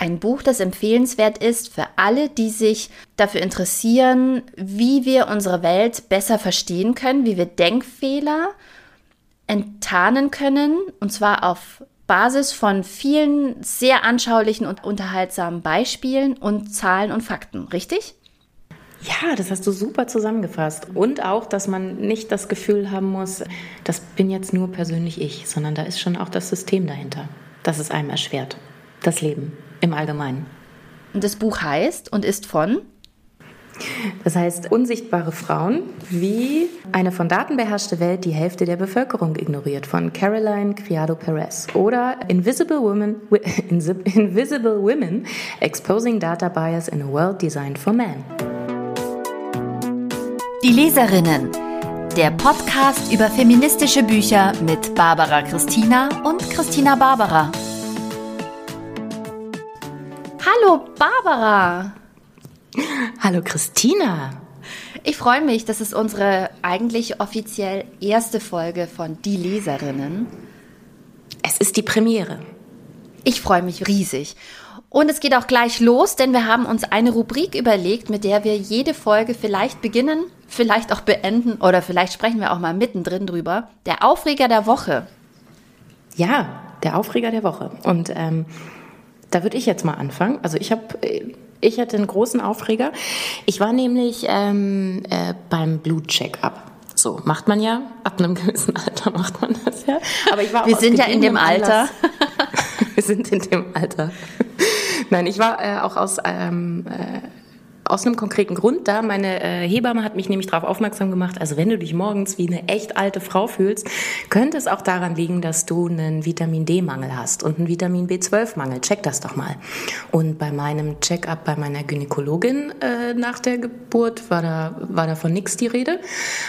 ein Buch, das empfehlenswert ist für alle, die sich dafür interessieren, wie wir unsere Welt besser verstehen können, wie wir Denkfehler enttarnen können, und zwar auf Basis von vielen sehr anschaulichen und unterhaltsamen Beispielen und Zahlen und Fakten, richtig? Ja, das hast du super zusammengefasst. Und auch, dass man nicht das Gefühl haben muss, das bin jetzt nur persönlich ich, sondern da ist schon auch das System dahinter, das es einem erschwert. Das Leben im Allgemeinen. Und das Buch heißt und ist von? Das heißt, unsichtbare Frauen, wie eine von Daten beherrschte Welt die Hälfte der Bevölkerung ignoriert, von Caroline Criado Perez. Oder Invisible Women, Invisible Women Exposing Data Bias in a World Designed for Men. Die Leserinnen. Der Podcast über feministische Bücher mit Barbara Christina und Christina Barbara. Hallo Barbara. Hallo Christina. Ich freue mich, das ist unsere eigentlich offiziell erste Folge von Die Leserinnen. Es ist die Premiere. Ich freue mich riesig. Und es geht auch gleich los, denn wir haben uns eine Rubrik überlegt, mit der wir jede Folge vielleicht beginnen, vielleicht auch beenden oder vielleicht sprechen wir auch mal mittendrin drüber. Der Aufreger der Woche. Ja, der Aufreger der Woche. Und ähm, da würde ich jetzt mal anfangen. Also ich habe, ich hatte einen großen Aufreger. Ich war nämlich ähm, äh, beim Blutcheck-up. So macht man ja ab einem gewissen Alter macht man das ja. Aber ich war wir sind ja in dem Alter. wir sind in dem Alter. Nein, ich war äh, auch aus ähm, äh, aus einem konkreten Grund da. Meine äh, Hebamme hat mich nämlich darauf aufmerksam gemacht, also wenn du dich morgens wie eine echt alte Frau fühlst, könnte es auch daran liegen, dass du einen Vitamin D-Mangel hast und einen Vitamin B12-Mangel. Check das doch mal. Und bei meinem Check-up bei meiner Gynäkologin äh, nach der Geburt war da, war davon nichts die Rede.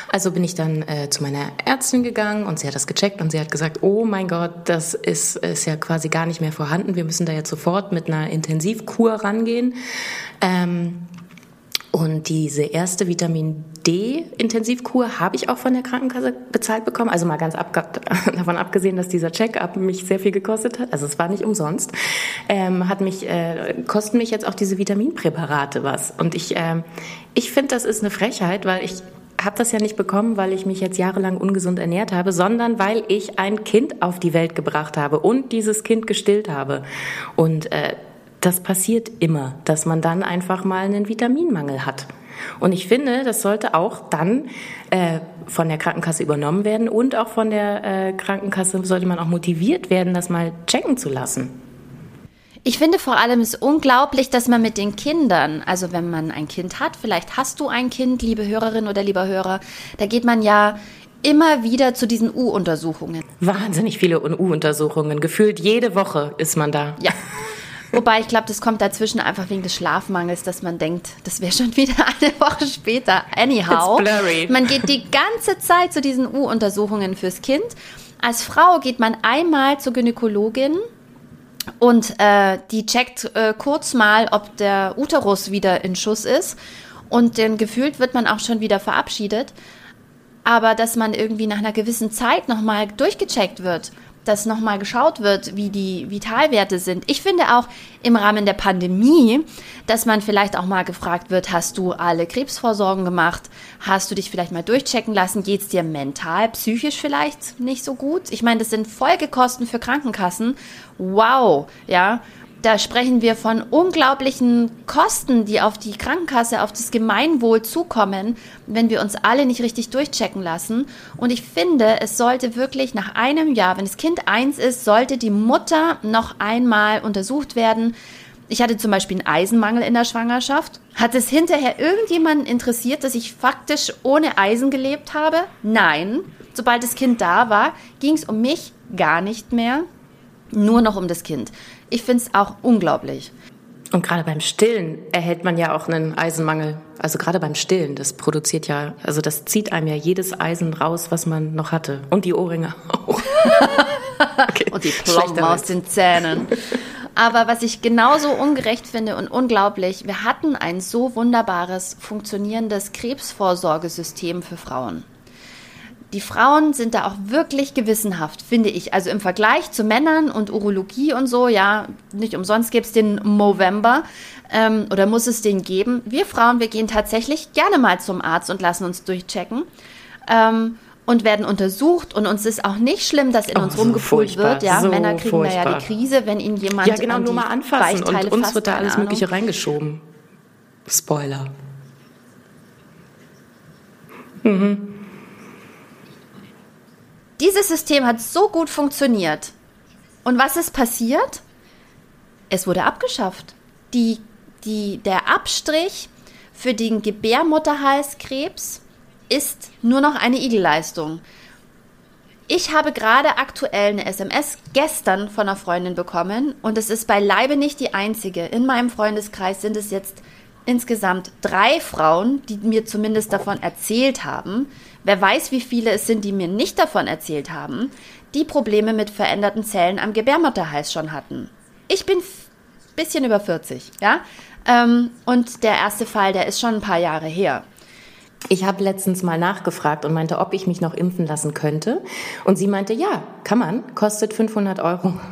Also bin ich dann äh, zu meiner Ärztin gegangen und sie hat das gecheckt und sie hat gesagt, oh mein Gott, das ist, ist ja quasi gar nicht mehr vorhanden. Wir müssen da jetzt sofort mit einer Intensivkur rangehen. Ähm, und diese erste Vitamin D-Intensivkur habe ich auch von der Krankenkasse bezahlt bekommen. Also mal ganz ab, davon abgesehen, dass dieser Check-up mich sehr viel gekostet hat. Also es war nicht umsonst. Ähm, hat mich, äh, kosten mich jetzt auch diese Vitaminpräparate was. Und ich, äh, ich finde, das ist eine Frechheit, weil ich habe das ja nicht bekommen, weil ich mich jetzt jahrelang ungesund ernährt habe, sondern weil ich ein Kind auf die Welt gebracht habe und dieses Kind gestillt habe. Und äh, das passiert immer, dass man dann einfach mal einen Vitaminmangel hat. Und ich finde, das sollte auch dann äh, von der Krankenkasse übernommen werden und auch von der äh, Krankenkasse sollte man auch motiviert werden, das mal checken zu lassen. Ich finde vor allem es unglaublich, dass man mit den Kindern, also wenn man ein Kind hat, vielleicht hast du ein Kind, liebe Hörerin oder lieber Hörer, da geht man ja immer wieder zu diesen U-Untersuchungen. Wahnsinnig viele U-Untersuchungen. Gefühlt jede Woche ist man da. Ja. Wobei ich glaube, das kommt dazwischen einfach wegen des Schlafmangels, dass man denkt, das wäre schon wieder eine Woche später. Anyhow, man geht die ganze Zeit zu diesen U-Untersuchungen fürs Kind. Als Frau geht man einmal zur Gynäkologin und äh, die checkt äh, kurz mal, ob der Uterus wieder in Schuss ist. Und dann gefühlt wird man auch schon wieder verabschiedet. Aber dass man irgendwie nach einer gewissen Zeit nochmal durchgecheckt wird dass nochmal geschaut wird, wie die Vitalwerte sind. Ich finde auch im Rahmen der Pandemie, dass man vielleicht auch mal gefragt wird, hast du alle Krebsvorsorgen gemacht? Hast du dich vielleicht mal durchchecken lassen? Geht es dir mental, psychisch vielleicht nicht so gut? Ich meine, das sind Folgekosten für Krankenkassen. Wow, ja da sprechen wir von unglaublichen Kosten, die auf die Krankenkasse, auf das Gemeinwohl zukommen, wenn wir uns alle nicht richtig durchchecken lassen. Und ich finde, es sollte wirklich nach einem Jahr, wenn das Kind eins ist, sollte die Mutter noch einmal untersucht werden. Ich hatte zum Beispiel einen Eisenmangel in der Schwangerschaft. Hat es hinterher irgendjemanden interessiert, dass ich faktisch ohne Eisen gelebt habe? Nein. Sobald das Kind da war, ging es um mich gar nicht mehr nur noch um das Kind. Ich finde es auch unglaublich. Und gerade beim Stillen erhält man ja auch einen Eisenmangel. Also gerade beim Stillen, das produziert ja, also das zieht einem ja jedes Eisen raus, was man noch hatte. Und die Ohrringe auch. okay. Und die Plomben aus den Zähnen. Aber was ich genauso ungerecht finde und unglaublich, wir hatten ein so wunderbares, funktionierendes Krebsvorsorgesystem für Frauen Die Frauen sind da auch wirklich gewissenhaft, finde ich. Also im Vergleich zu Männern und Urologie und so, ja, nicht umsonst gibt es den Movember ähm, oder muss es den geben. Wir Frauen, wir gehen tatsächlich gerne mal zum Arzt und lassen uns durchchecken. Ähm, und werden untersucht und uns ist auch nicht schlimm, dass in oh, uns rumgepult so wird. Ja, so Männer kriegen furchtbar. da ja die Krise, wenn ihnen jemand ja genau nur mal anfassen und uns wird da alles Ahnung. Mögliche reingeschoben. Spoiler. Mhm. Dieses System hat so gut funktioniert. Und was ist passiert? Es wurde abgeschafft. Die, die, der Abstrich für den Gebärmutterhalskrebs ist nur noch eine Igelleistung. Ich habe gerade aktuell eine SMS gestern von einer Freundin bekommen und es ist beileibe nicht die einzige. In meinem Freundeskreis sind es jetzt insgesamt drei Frauen, die mir zumindest davon erzählt haben. Wer weiß, wie viele es sind, die mir nicht davon erzählt haben, die Probleme mit veränderten Zellen am Gebärmutterhals schon hatten. Ich bin ein bisschen über 40, ja. Ähm, und der erste Fall, der ist schon ein paar Jahre her. Ich habe letztens mal nachgefragt und meinte, ob ich mich noch impfen lassen könnte. Und sie meinte, ja, kann man, kostet 500 Euro.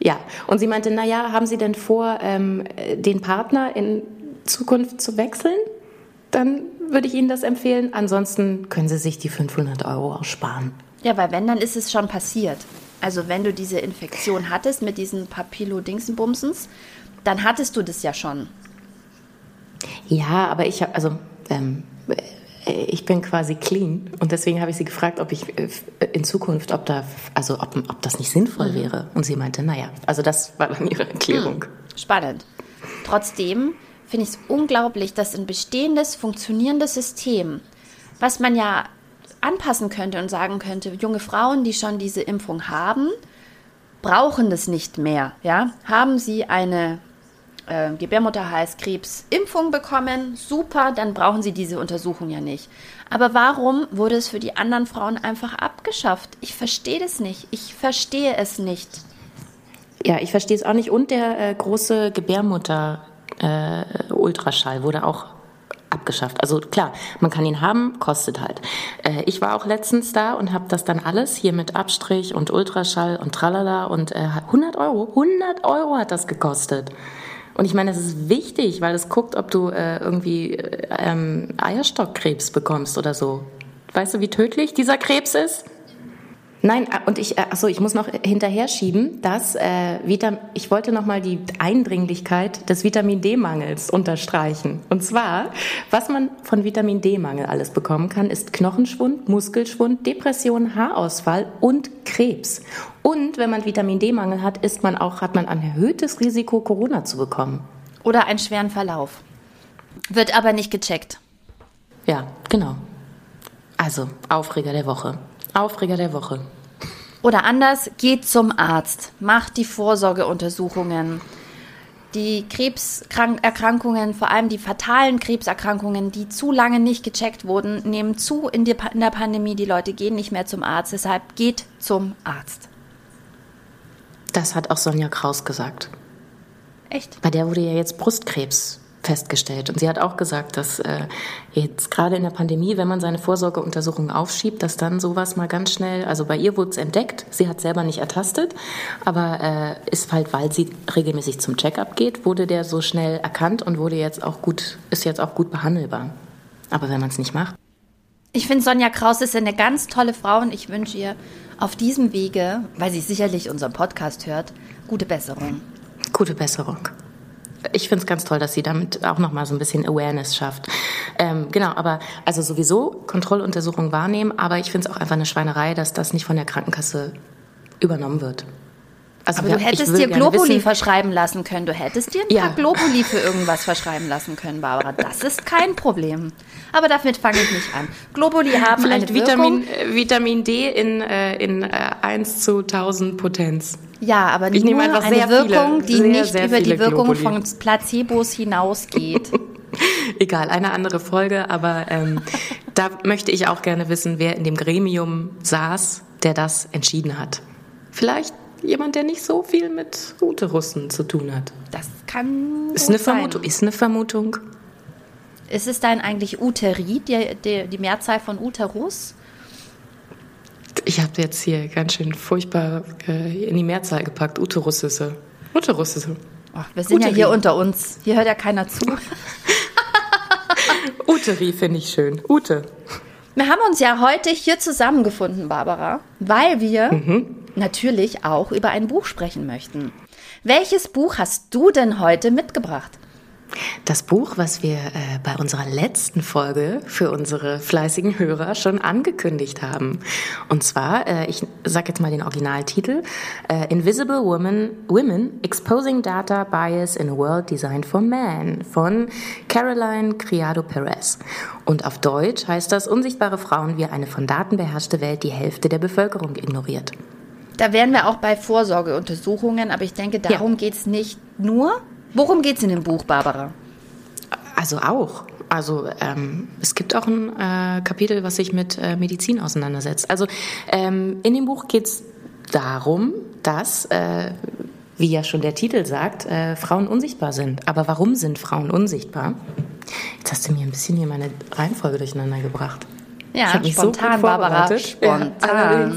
Ja, und sie meinte, na ja, haben Sie denn vor, ähm, den Partner in Zukunft zu wechseln? Dann würde ich Ihnen das empfehlen. Ansonsten können Sie sich die 500 Euro auch sparen. Ja, weil wenn, dann ist es schon passiert. Also wenn du diese Infektion hattest mit diesen Papillo-Dingsenbumsens, dann hattest du das ja schon. Ja, aber ich habe, also ähm, ich bin quasi clean und deswegen habe ich sie gefragt, ob ich äh, in Zukunft, ob da, also ob, ob das nicht sinnvoll mhm. wäre. Und sie meinte, naja, also das war dann ihre Erklärung. Mhm. Spannend. Trotzdem finde ich es unglaublich, dass ein bestehendes, funktionierendes System, was man ja anpassen könnte und sagen könnte, junge Frauen, die schon diese Impfung haben, brauchen das nicht mehr. Ja? Haben sie eine äh, Gebärmutterhalskrebs-Impfung bekommen, super, dann brauchen sie diese Untersuchung ja nicht. Aber warum wurde es für die anderen Frauen einfach abgeschafft? Ich verstehe das nicht. Ich verstehe es nicht. Ja, ich verstehe es auch nicht. Und der äh, große Gebärmutter-Ultraschall äh, wurde auch abgeschafft. Also klar, man kann ihn haben, kostet halt. Äh, ich war auch letztens da und habe das dann alles hier mit Abstrich und Ultraschall und tralala und äh, 100 Euro, 100 Euro hat das gekostet. Und ich meine, das ist wichtig, weil es guckt, ob du äh, irgendwie äh, ähm, Eierstockkrebs bekommst oder so. Weißt du, wie tödlich dieser Krebs ist? Nein, äh, und ich, äh, achso, ich muss noch hinterher schieben, dass äh, Vitam ich wollte noch mal die Eindringlichkeit des Vitamin D-Mangels unterstreichen. Und zwar, was man von Vitamin D-Mangel alles bekommen kann, ist Knochenschwund, Muskelschwund, Depression, Haarausfall und Krebs. Und wenn man Vitamin D-Mangel hat, ist man auch, hat man ein erhöhtes Risiko, Corona zu bekommen. Oder einen schweren Verlauf. Wird aber nicht gecheckt. Ja, genau. Also, Aufreger der Woche. Aufreger der Woche. Oder anders, geht zum Arzt, macht die Vorsorgeuntersuchungen. Die Krebserkrankungen, vor allem die fatalen Krebserkrankungen, die zu lange nicht gecheckt wurden, nehmen zu in, der Pandemie. Die Leute gehen nicht mehr zum Arzt. Deshalb geht zum Arzt. Das hat auch Sonja Kraus gesagt. Echt? Bei der wurde ja jetzt Brustkrebs festgestellt. Und sie hat auch gesagt, dass äh, jetzt gerade in der Pandemie, wenn man seine Vorsorgeuntersuchungen aufschiebt, dass dann sowas mal ganz schnell, also bei ihr wurde es entdeckt, sie hat selber nicht ertastet, aber äh, ist halt, weil sie regelmäßig zum Checkup geht, wurde der so schnell erkannt und wurde jetzt auch gut, ist jetzt auch gut behandelbar. Aber wenn man es nicht macht. Ich finde, Sonja Kraus ist eine ganz tolle Frau und ich wünsche ihr auf diesem Wege, weil sie sicherlich unseren Podcast hört, gute Besserung. Gute Besserung ich finde es ganz toll, dass sie damit auch nochmal so ein bisschen Awareness schafft. Ähm, genau, aber also sowieso Kontrolluntersuchungen wahrnehmen, aber ich finde es auch einfach eine Schweinerei, dass das nicht von der Krankenkasse übernommen wird. Also aber du hättest dir Globuli wissen, verschreiben lassen können. Du hättest dir ein ja. paar Globuli für irgendwas verschreiben lassen können, Barbara. Das ist kein Problem. Aber damit fange ich nicht an. Globuli haben Vielleicht eine Vitamin, Wirkung. Äh, Vitamin D in, äh, in äh, 1 zu 1000 Potenz. Ja, aber ich nur eine Wirkung, viele, die sehr, nicht sehr über die Wirkung Globuli. von Placebos hinausgeht. Egal, eine andere Folge, aber ähm, da möchte ich auch gerne wissen, wer in dem Gremium saß, der das entschieden hat. Vielleicht jemand, der nicht so viel mit Russen zu tun hat. Das kann ist eine sein. Vermutung. Ist eine Vermutung. Ist es dann eigentlich Uterit, die, die, die Mehrzahl von Uterus? Ich habe jetzt hier ganz schön furchtbar äh, in die Mehrzahl gepackt. Uterussisse. Uterussisse. Ach, wir sind Uteri. ja hier unter uns. Hier hört ja keiner zu. Uteri finde ich schön. Ute. Wir haben uns ja heute hier zusammengefunden, Barbara, weil wir mhm. natürlich auch über ein Buch sprechen möchten. Welches Buch hast du denn heute mitgebracht? Das Buch, was wir äh, bei unserer letzten Folge für unsere fleißigen Hörer schon angekündigt haben. Und zwar, äh, ich sage jetzt mal den Originaltitel, äh, Invisible Women, Women Exposing Data Bias in a World Designed for Man von Caroline Criado Perez. Und auf Deutsch heißt das Unsichtbare Frauen wie eine von Daten beherrschte Welt die Hälfte der Bevölkerung ignoriert. Da wären wir auch bei Vorsorgeuntersuchungen, aber ich denke, darum ja. geht es nicht nur, Worum geht es in dem Buch, Barbara? Also auch. Also ähm, es gibt auch ein äh, Kapitel, was sich mit äh, Medizin auseinandersetzt. Also ähm, in dem Buch geht es darum, dass, äh, wie ja schon der Titel sagt, äh, Frauen unsichtbar sind. Aber warum sind Frauen unsichtbar? Jetzt hast du mir ein bisschen hier meine Reihenfolge durcheinander gebracht. Ja, spontan, so Barbara. Spontan. Ja,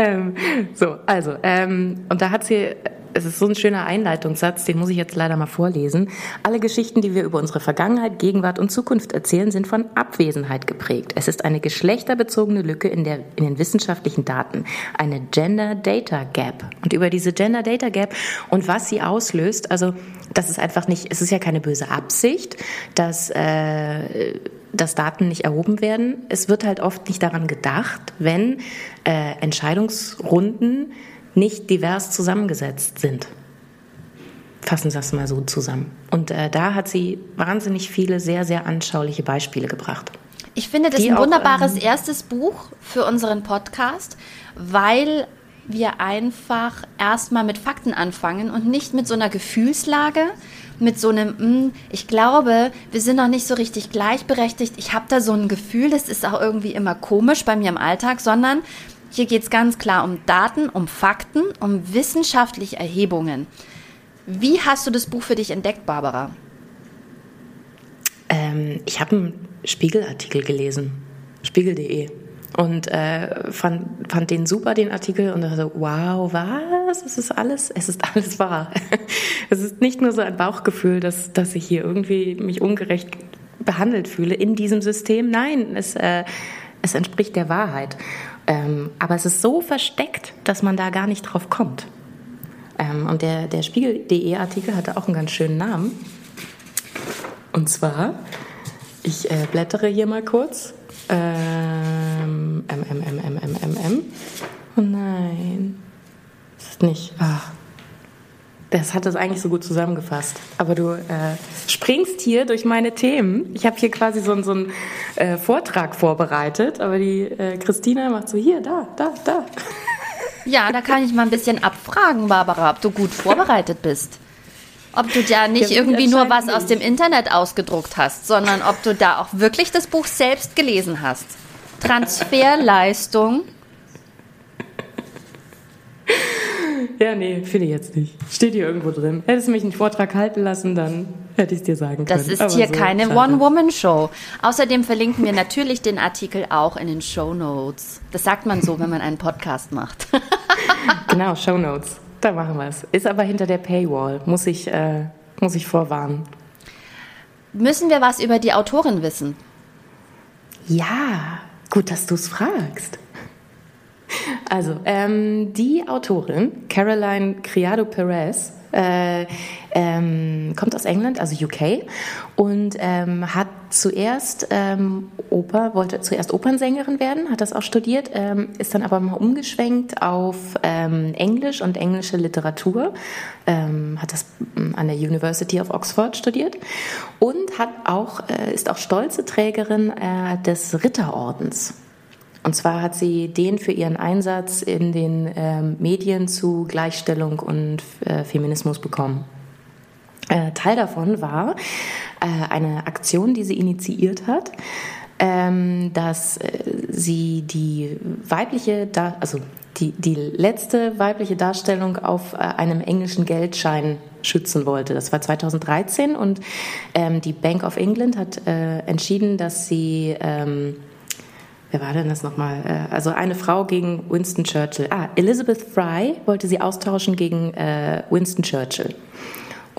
ähm, so, also, ähm, und da hat sie es ist so ein schöner Einleitungssatz, den muss ich jetzt leider mal vorlesen. Alle Geschichten, die wir über unsere Vergangenheit, Gegenwart und Zukunft erzählen, sind von Abwesenheit geprägt. Es ist eine geschlechterbezogene Lücke in, der, in den wissenschaftlichen Daten, eine Gender Data Gap. Und über diese Gender Data Gap und was sie auslöst, also das ist einfach nicht, es ist ja keine böse Absicht, dass äh, dass Daten nicht erhoben werden. Es wird halt oft nicht daran gedacht, wenn äh, Entscheidungsrunden nicht divers zusammengesetzt sind. Fassen Sie das mal so zusammen. Und äh, da hat sie wahnsinnig viele sehr, sehr anschauliche Beispiele gebracht. Ich finde das ein wunderbares ähm, erstes Buch für unseren Podcast, weil wir einfach erstmal mit Fakten anfangen und nicht mit so einer Gefühlslage, mit so einem, hm, ich glaube, wir sind noch nicht so richtig gleichberechtigt. Ich habe da so ein Gefühl, das ist auch irgendwie immer komisch bei mir im Alltag, sondern hier geht es ganz klar um Daten, um Fakten, um wissenschaftliche Erhebungen. Wie hast du das Buch für dich entdeckt, Barbara? Ähm, ich habe einen Spiegelartikel gelesen, spiegel.de und äh, fand, fand den super, den Artikel, und dachte, wow, was? Es ist alles, es ist alles wahr. es ist nicht nur so ein Bauchgefühl, dass, dass ich hier irgendwie mich ungerecht behandelt fühle in diesem System. Nein, es, äh, es entspricht der Wahrheit. Ähm, aber es ist so versteckt, dass man da gar nicht drauf kommt. Ähm, und der, der Spiegel.de Artikel hatte auch einen ganz schönen Namen. Und zwar, ich äh, blättere hier mal kurz. Ähm, M, M, M, M, M, M, M. Oh nein. Das ist nicht. Ach. Das hat das eigentlich so gut zusammengefasst. Aber du äh, springst hier durch meine Themen. Ich habe hier quasi so, so einen äh, Vortrag vorbereitet, aber die äh, Christina macht so hier, da, da, da. Ja, da kann ich mal ein bisschen abfragen, Barbara, ob du gut vorbereitet bist. Ob du ja nicht irgendwie nur was aus dem Internet ausgedruckt hast, sondern ob du da auch wirklich das Buch selbst gelesen hast. Transferleistung. Ja, nee, finde ich jetzt nicht. Steht hier irgendwo drin. Hättest du mich einen Vortrag halten lassen, dann hätte ich es dir sagen können. Das ist Aber hier so, keine One-Woman-Show. Außerdem verlinken wir natürlich den Artikel auch in den Show Notes. Das sagt man so, wenn man einen Podcast macht. genau, Show Notes. Da machen wir es. Ist aber hinter der Paywall, muss ich, äh, muss ich vorwarnen. Müssen wir was über die Autorin wissen? Ja, gut, dass du es fragst. Also, ähm, die Autorin, Caroline Criado Perez, äh, ähm, kommt aus England, also UK, und ähm, hat zuerst ähm, Oper, wollte zuerst Opernsängerin werden, hat das auch studiert, ähm, ist dann aber mal umgeschwenkt auf ähm, Englisch und englische Literatur, ähm, hat das ähm, an der University of Oxford studiert und hat auch, äh, ist auch stolze Trägerin äh, des Ritterordens. Und zwar hat sie den für ihren Einsatz in den ähm, Medien zu Gleichstellung und äh, Feminismus bekommen. Äh, Teil davon war äh, eine Aktion, die sie initiiert hat, ähm, dass äh, sie die weibliche, also die, die letzte weibliche Darstellung auf einem englischen Geldschein schützen wollte. Das war 2013 und ähm, die Bank of England hat entschieden, dass sie ähm, wer war denn das nochmal? Also eine Frau gegen Winston Churchill. Ah, Elizabeth Fry wollte sie austauschen gegen Winston Churchill.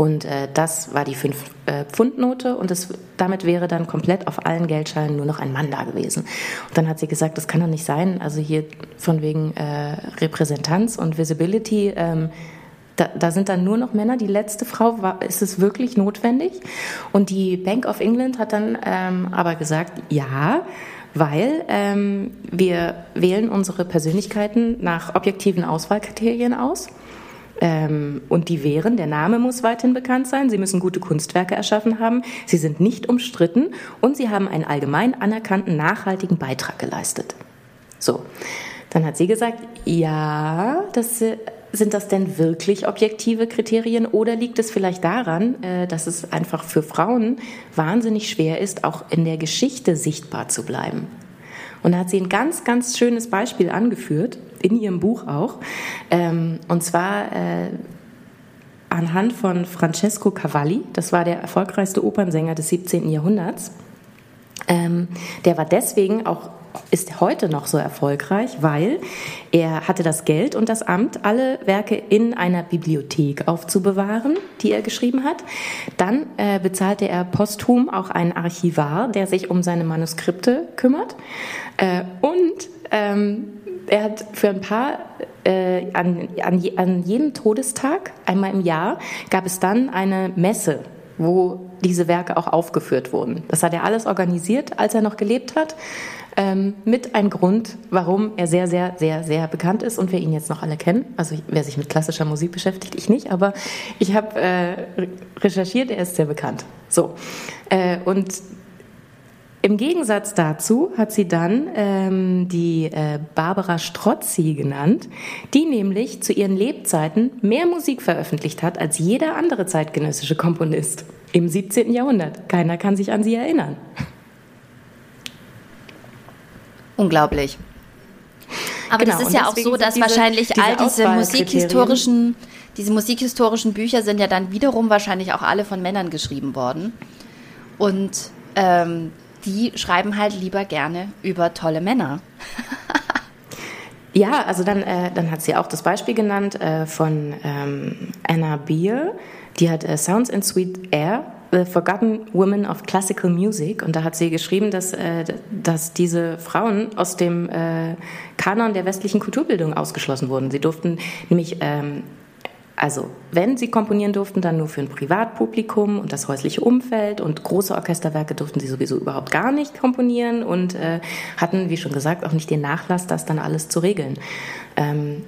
Und äh, das war die 5-Pfund-Note äh, und das, damit wäre dann komplett auf allen Geldscheinen nur noch ein Mann da gewesen. Und dann hat sie gesagt, das kann doch nicht sein. Also hier von wegen äh, Repräsentanz und Visibility. Ähm, da, da, sind dann nur noch Männer. Die letzte Frau war, ist es wirklich notwendig? Und die Bank of England hat dann ähm, aber gesagt, ja, weil ähm, wir wählen unsere Persönlichkeiten nach objektiven Auswahlkriterien aus. Ähm, und die wären, der Name muss weiterhin bekannt sein, sie müssen gute Kunstwerke erschaffen haben, sie sind nicht umstritten. Und sie haben einen allgemein anerkannten, nachhaltigen Beitrag geleistet. So, dann hat sie gesagt, ja, das äh, sind das denn wirklich objektive Kriterien? Oder liegt es vielleicht daran, äh, dass es einfach für Frauen wahnsinnig schwer ist, auch in der Geschichte sichtbar zu bleiben? Und da hat sie ein ganz, ganz schönes Beispiel angeführt, in ihrem Buch auch. Ähm, und zwar äh, anhand von Francesco Cavalli, das war der erfolgreichste Opernsänger des 17. Jahrhunderts. Ähm, der war deswegen auch ist heute noch so erfolgreich, weil er hatte das Geld und das Amt, alle Werke in einer Bibliothek aufzubewahren, die er geschrieben hat. Dann äh, bezahlte er posthum auch einen Archivar, der sich um seine Manuskripte kümmert. Äh, und ähm, er hat für ein paar, äh, an, an, an jedem Todestag, einmal im Jahr, gab es dann eine Messe, wo diese Werke auch aufgeführt wurden. Das hat er alles organisiert, als er noch gelebt hat ähm, mit einem Grund, warum er sehr, sehr, sehr, sehr bekannt ist und wir ihn jetzt noch alle kennen. Also wer sich mit klassischer Musik beschäftigt, ich nicht, aber ich habe äh, recherchiert, er ist sehr bekannt. So äh, und im Gegensatz dazu hat sie dann ähm, die äh, Barbara Strozzi genannt, die nämlich zu ihren Lebzeiten mehr Musik veröffentlicht hat als jeder andere zeitgenössische Komponist im 17. Jahrhundert. Keiner kann sich an sie erinnern. Unglaublich. Aber genau, das ist ja auch so, dass diese, wahrscheinlich diese all diese musikhistorischen, diese musikhistorischen Bücher sind ja dann wiederum wahrscheinlich auch alle von Männern geschrieben worden. Und ähm, die schreiben halt lieber gerne über tolle Männer. ja, also dann, äh, dann hat sie auch das Beispiel genannt äh, von ähm, Anna Beer, die hat äh, Sounds in Sweet Air The Forgotten Women of Classical Music und da hat sie geschrieben, dass, äh, dass diese Frauen aus dem äh, Kanon der westlichen Kulturbildung ausgeschlossen wurden. Sie durften nämlich ähm, also, wenn sie komponieren durften, dann nur für ein Privatpublikum und das häusliche Umfeld und große Orchesterwerke durften sie sowieso überhaupt gar nicht komponieren und äh, hatten, wie schon gesagt, auch nicht den Nachlass, das dann alles zu regeln. Ähm,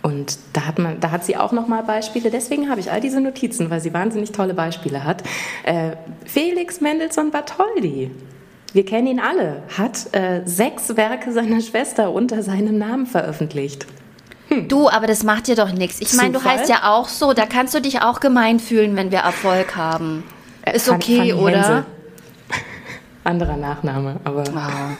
und da hat man, da hat sie auch noch mal Beispiele. Deswegen habe ich all diese Notizen, weil sie wahnsinnig tolle Beispiele hat. Äh, Felix Mendelssohn Bartholdy. Wir kennen ihn alle, hat äh, sechs Werke seiner Schwester unter seinem Namen veröffentlicht. Hm. Du, aber das macht dir doch nichts. Ich meine, du heißt ja auch so, da kannst du dich auch gemein fühlen, wenn wir Erfolg haben. Äh, Ist okay, oder? Anderer Nachname, aber. Oh.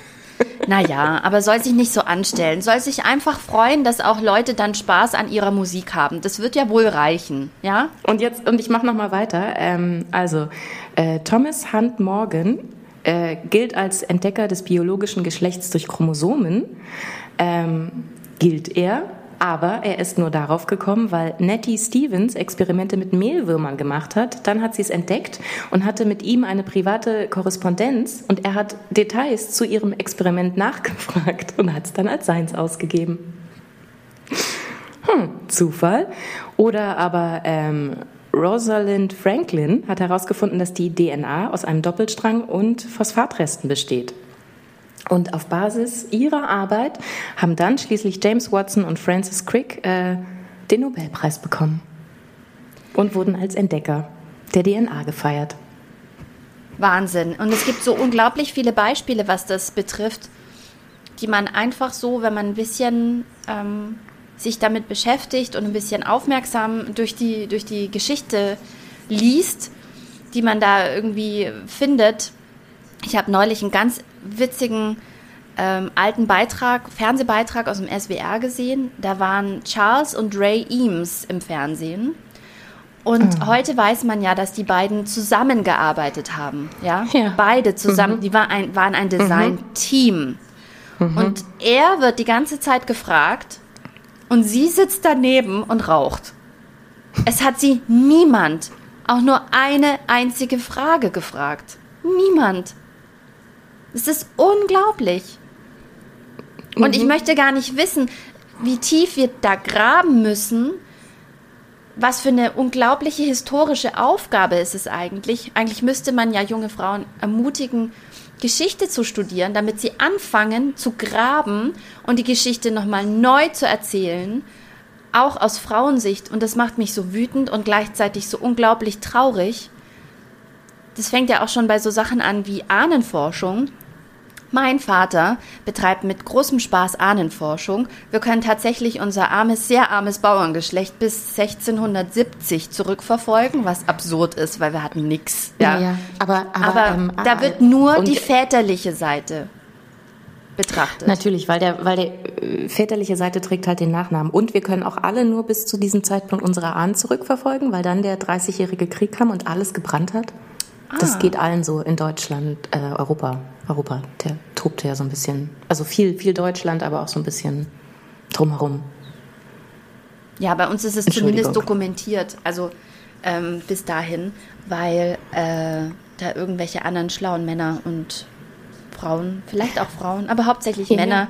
Naja, aber soll sich nicht so anstellen. Soll sich einfach freuen, dass auch Leute dann Spaß an ihrer Musik haben. Das wird ja wohl reichen, ja? Und jetzt, und ich mache nochmal weiter. Ähm, also, äh, Thomas Hunt Morgan äh, gilt als Entdecker des biologischen Geschlechts durch Chromosomen. Ähm, gilt er aber er ist nur darauf gekommen, weil Nettie Stevens Experimente mit Mehlwürmern gemacht hat. Dann hat sie es entdeckt und hatte mit ihm eine private Korrespondenz und er hat Details zu ihrem Experiment nachgefragt und hat es dann als seins ausgegeben. Hm, Zufall. Oder aber ähm, Rosalind Franklin hat herausgefunden, dass die DNA aus einem Doppelstrang und Phosphatresten besteht. Und auf Basis ihrer Arbeit haben dann schließlich James Watson und Francis Crick äh, den Nobelpreis bekommen und wurden als Entdecker der DNA gefeiert. Wahnsinn. Und es gibt so unglaublich viele Beispiele, was das betrifft, die man einfach so, wenn man ein bisschen ähm, sich damit beschäftigt und ein bisschen aufmerksam durch die, durch die Geschichte liest, die man da irgendwie findet. Ich habe neulich einen ganz witzigen ähm, alten Beitrag, Fernsehbeitrag aus dem SWR gesehen. Da waren Charles und Ray Eames im Fernsehen. Und mhm. heute weiß man ja, dass die beiden zusammengearbeitet haben. Ja, ja. beide zusammen. Mhm. Die war ein, waren ein Design-Team. Mhm. Und er wird die ganze Zeit gefragt und sie sitzt daneben und raucht. Es hat sie niemand auch nur eine einzige Frage gefragt. Niemand. Es ist unglaublich. Und mhm. ich möchte gar nicht wissen, wie tief wir da graben müssen. Was für eine unglaubliche historische Aufgabe ist es eigentlich. Eigentlich müsste man ja junge Frauen ermutigen, Geschichte zu studieren, damit sie anfangen zu graben und die Geschichte nochmal neu zu erzählen, auch aus Frauensicht. Und das macht mich so wütend und gleichzeitig so unglaublich traurig. Das fängt ja auch schon bei so Sachen an wie Ahnenforschung. Mein Vater betreibt mit großem Spaß Ahnenforschung. Wir können tatsächlich unser armes, sehr armes Bauerngeschlecht bis 1670 zurückverfolgen, was absurd ist, weil wir hatten nichts. Ja. ja, aber, aber, aber ähm, da wird nur die väterliche Seite betrachtet. Natürlich, weil der, weil der äh, väterliche Seite trägt halt den Nachnamen. Und wir können auch alle nur bis zu diesem Zeitpunkt unsere Ahnen zurückverfolgen, weil dann der 30-jährige Krieg kam und alles gebrannt hat. Ah. Das geht allen so in Deutschland, äh, Europa. Europa, der tobt ja so ein bisschen. Also viel, viel Deutschland, aber auch so ein bisschen drumherum. Ja, bei uns ist es zumindest dokumentiert, also ähm, bis dahin, weil äh, da irgendwelche anderen schlauen Männer und Frauen, vielleicht auch Frauen, aber hauptsächlich ja. Männer,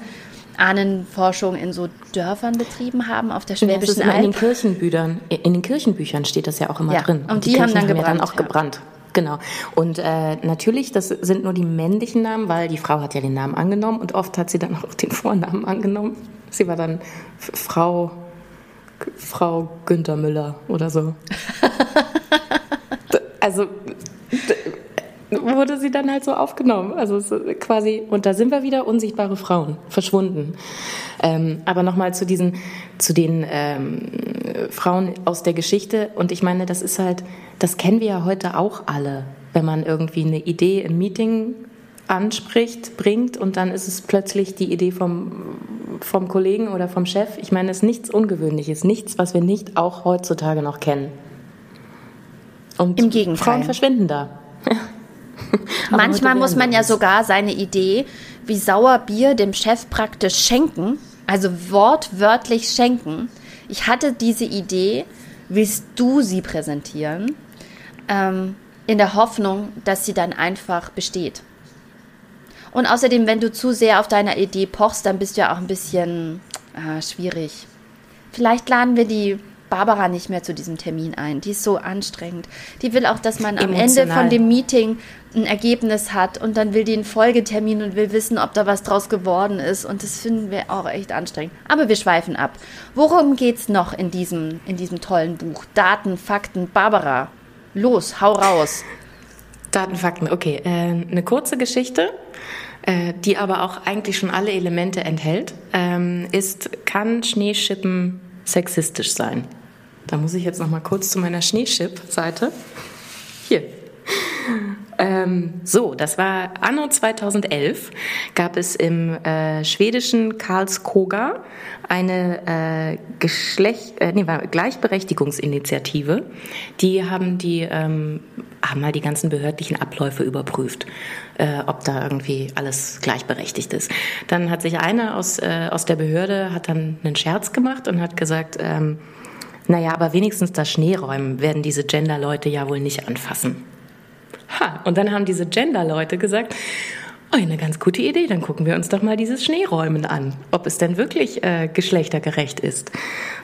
Ahnenforschung in so Dörfern betrieben haben auf der Schwäbischen ja, Alb. In den Kirchenbüchern, in den Kirchenbüchern steht das ja auch immer ja, drin. Und, und die, die haben dann gebrannt. Haben ja dann auch gebrannt. Genau. Und äh, natürlich, das sind nur die männlichen Namen, weil die Frau hat ja den Namen angenommen und oft hat sie dann auch den Vornamen angenommen. Sie war dann Frau, Frau Günther Müller oder so. also wurde sie dann halt so aufgenommen. Also quasi, und da sind wir wieder unsichtbare Frauen, verschwunden. Ähm, aber nochmal zu diesen, zu den ähm, Frauen aus der Geschichte. Und ich meine, das ist halt, das kennen wir ja heute auch alle, wenn man irgendwie eine Idee im Meeting anspricht, bringt und dann ist es plötzlich die Idee vom, vom Kollegen oder vom Chef. Ich meine, es ist nichts Ungewöhnliches, nichts, was wir nicht auch heutzutage noch kennen. Und Im Gegenteil. Frauen verschwinden da. Manchmal muss man ja sogar seine Idee wie Sauerbier dem Chef praktisch schenken, also wortwörtlich schenken. Ich hatte diese Idee, willst du sie präsentieren? Ähm, in der Hoffnung, dass sie dann einfach besteht. Und außerdem, wenn du zu sehr auf deiner Idee pochst, dann bist du ja auch ein bisschen äh, schwierig. Vielleicht laden wir die Barbara nicht mehr zu diesem Termin ein. Die ist so anstrengend. Die will auch, dass man Emotional. am Ende von dem Meeting ein Ergebnis hat und dann will die einen Folgetermin und will wissen, ob da was draus geworden ist. Und das finden wir auch echt anstrengend. Aber wir schweifen ab. Worum geht es noch in diesem, in diesem tollen Buch? Daten, Fakten, Barbara. Los, hau raus. Daten, Fakten, okay. Äh, eine kurze Geschichte äh, die aber auch eigentlich schon alle Elemente enthält, ähm, ist, kann Schneeschippen sexistisch sein? Da muss ich jetzt noch mal kurz zu meiner Schneeschip-Seite. Hier. Ähm, so, das war anno 2011, gab es im äh, schwedischen Karlskoga eine äh, Geschlecht, äh, nee, Gleichberechtigungsinitiative. Die haben die ähm, haben mal die ganzen behördlichen Abläufe überprüft, äh, ob da irgendwie alles gleichberechtigt ist. Dann hat sich einer aus äh, aus der Behörde hat dann einen Scherz gemacht und hat gesagt ähm, naja, aber wenigstens das Schneeräumen werden diese Gender-Leute ja wohl nicht anfassen. Ha, und dann haben diese Gender-Leute gesagt, oh, eine ganz gute Idee, dann gucken wir uns doch mal dieses Schneeräumen an, ob es denn wirklich äh, geschlechtergerecht ist.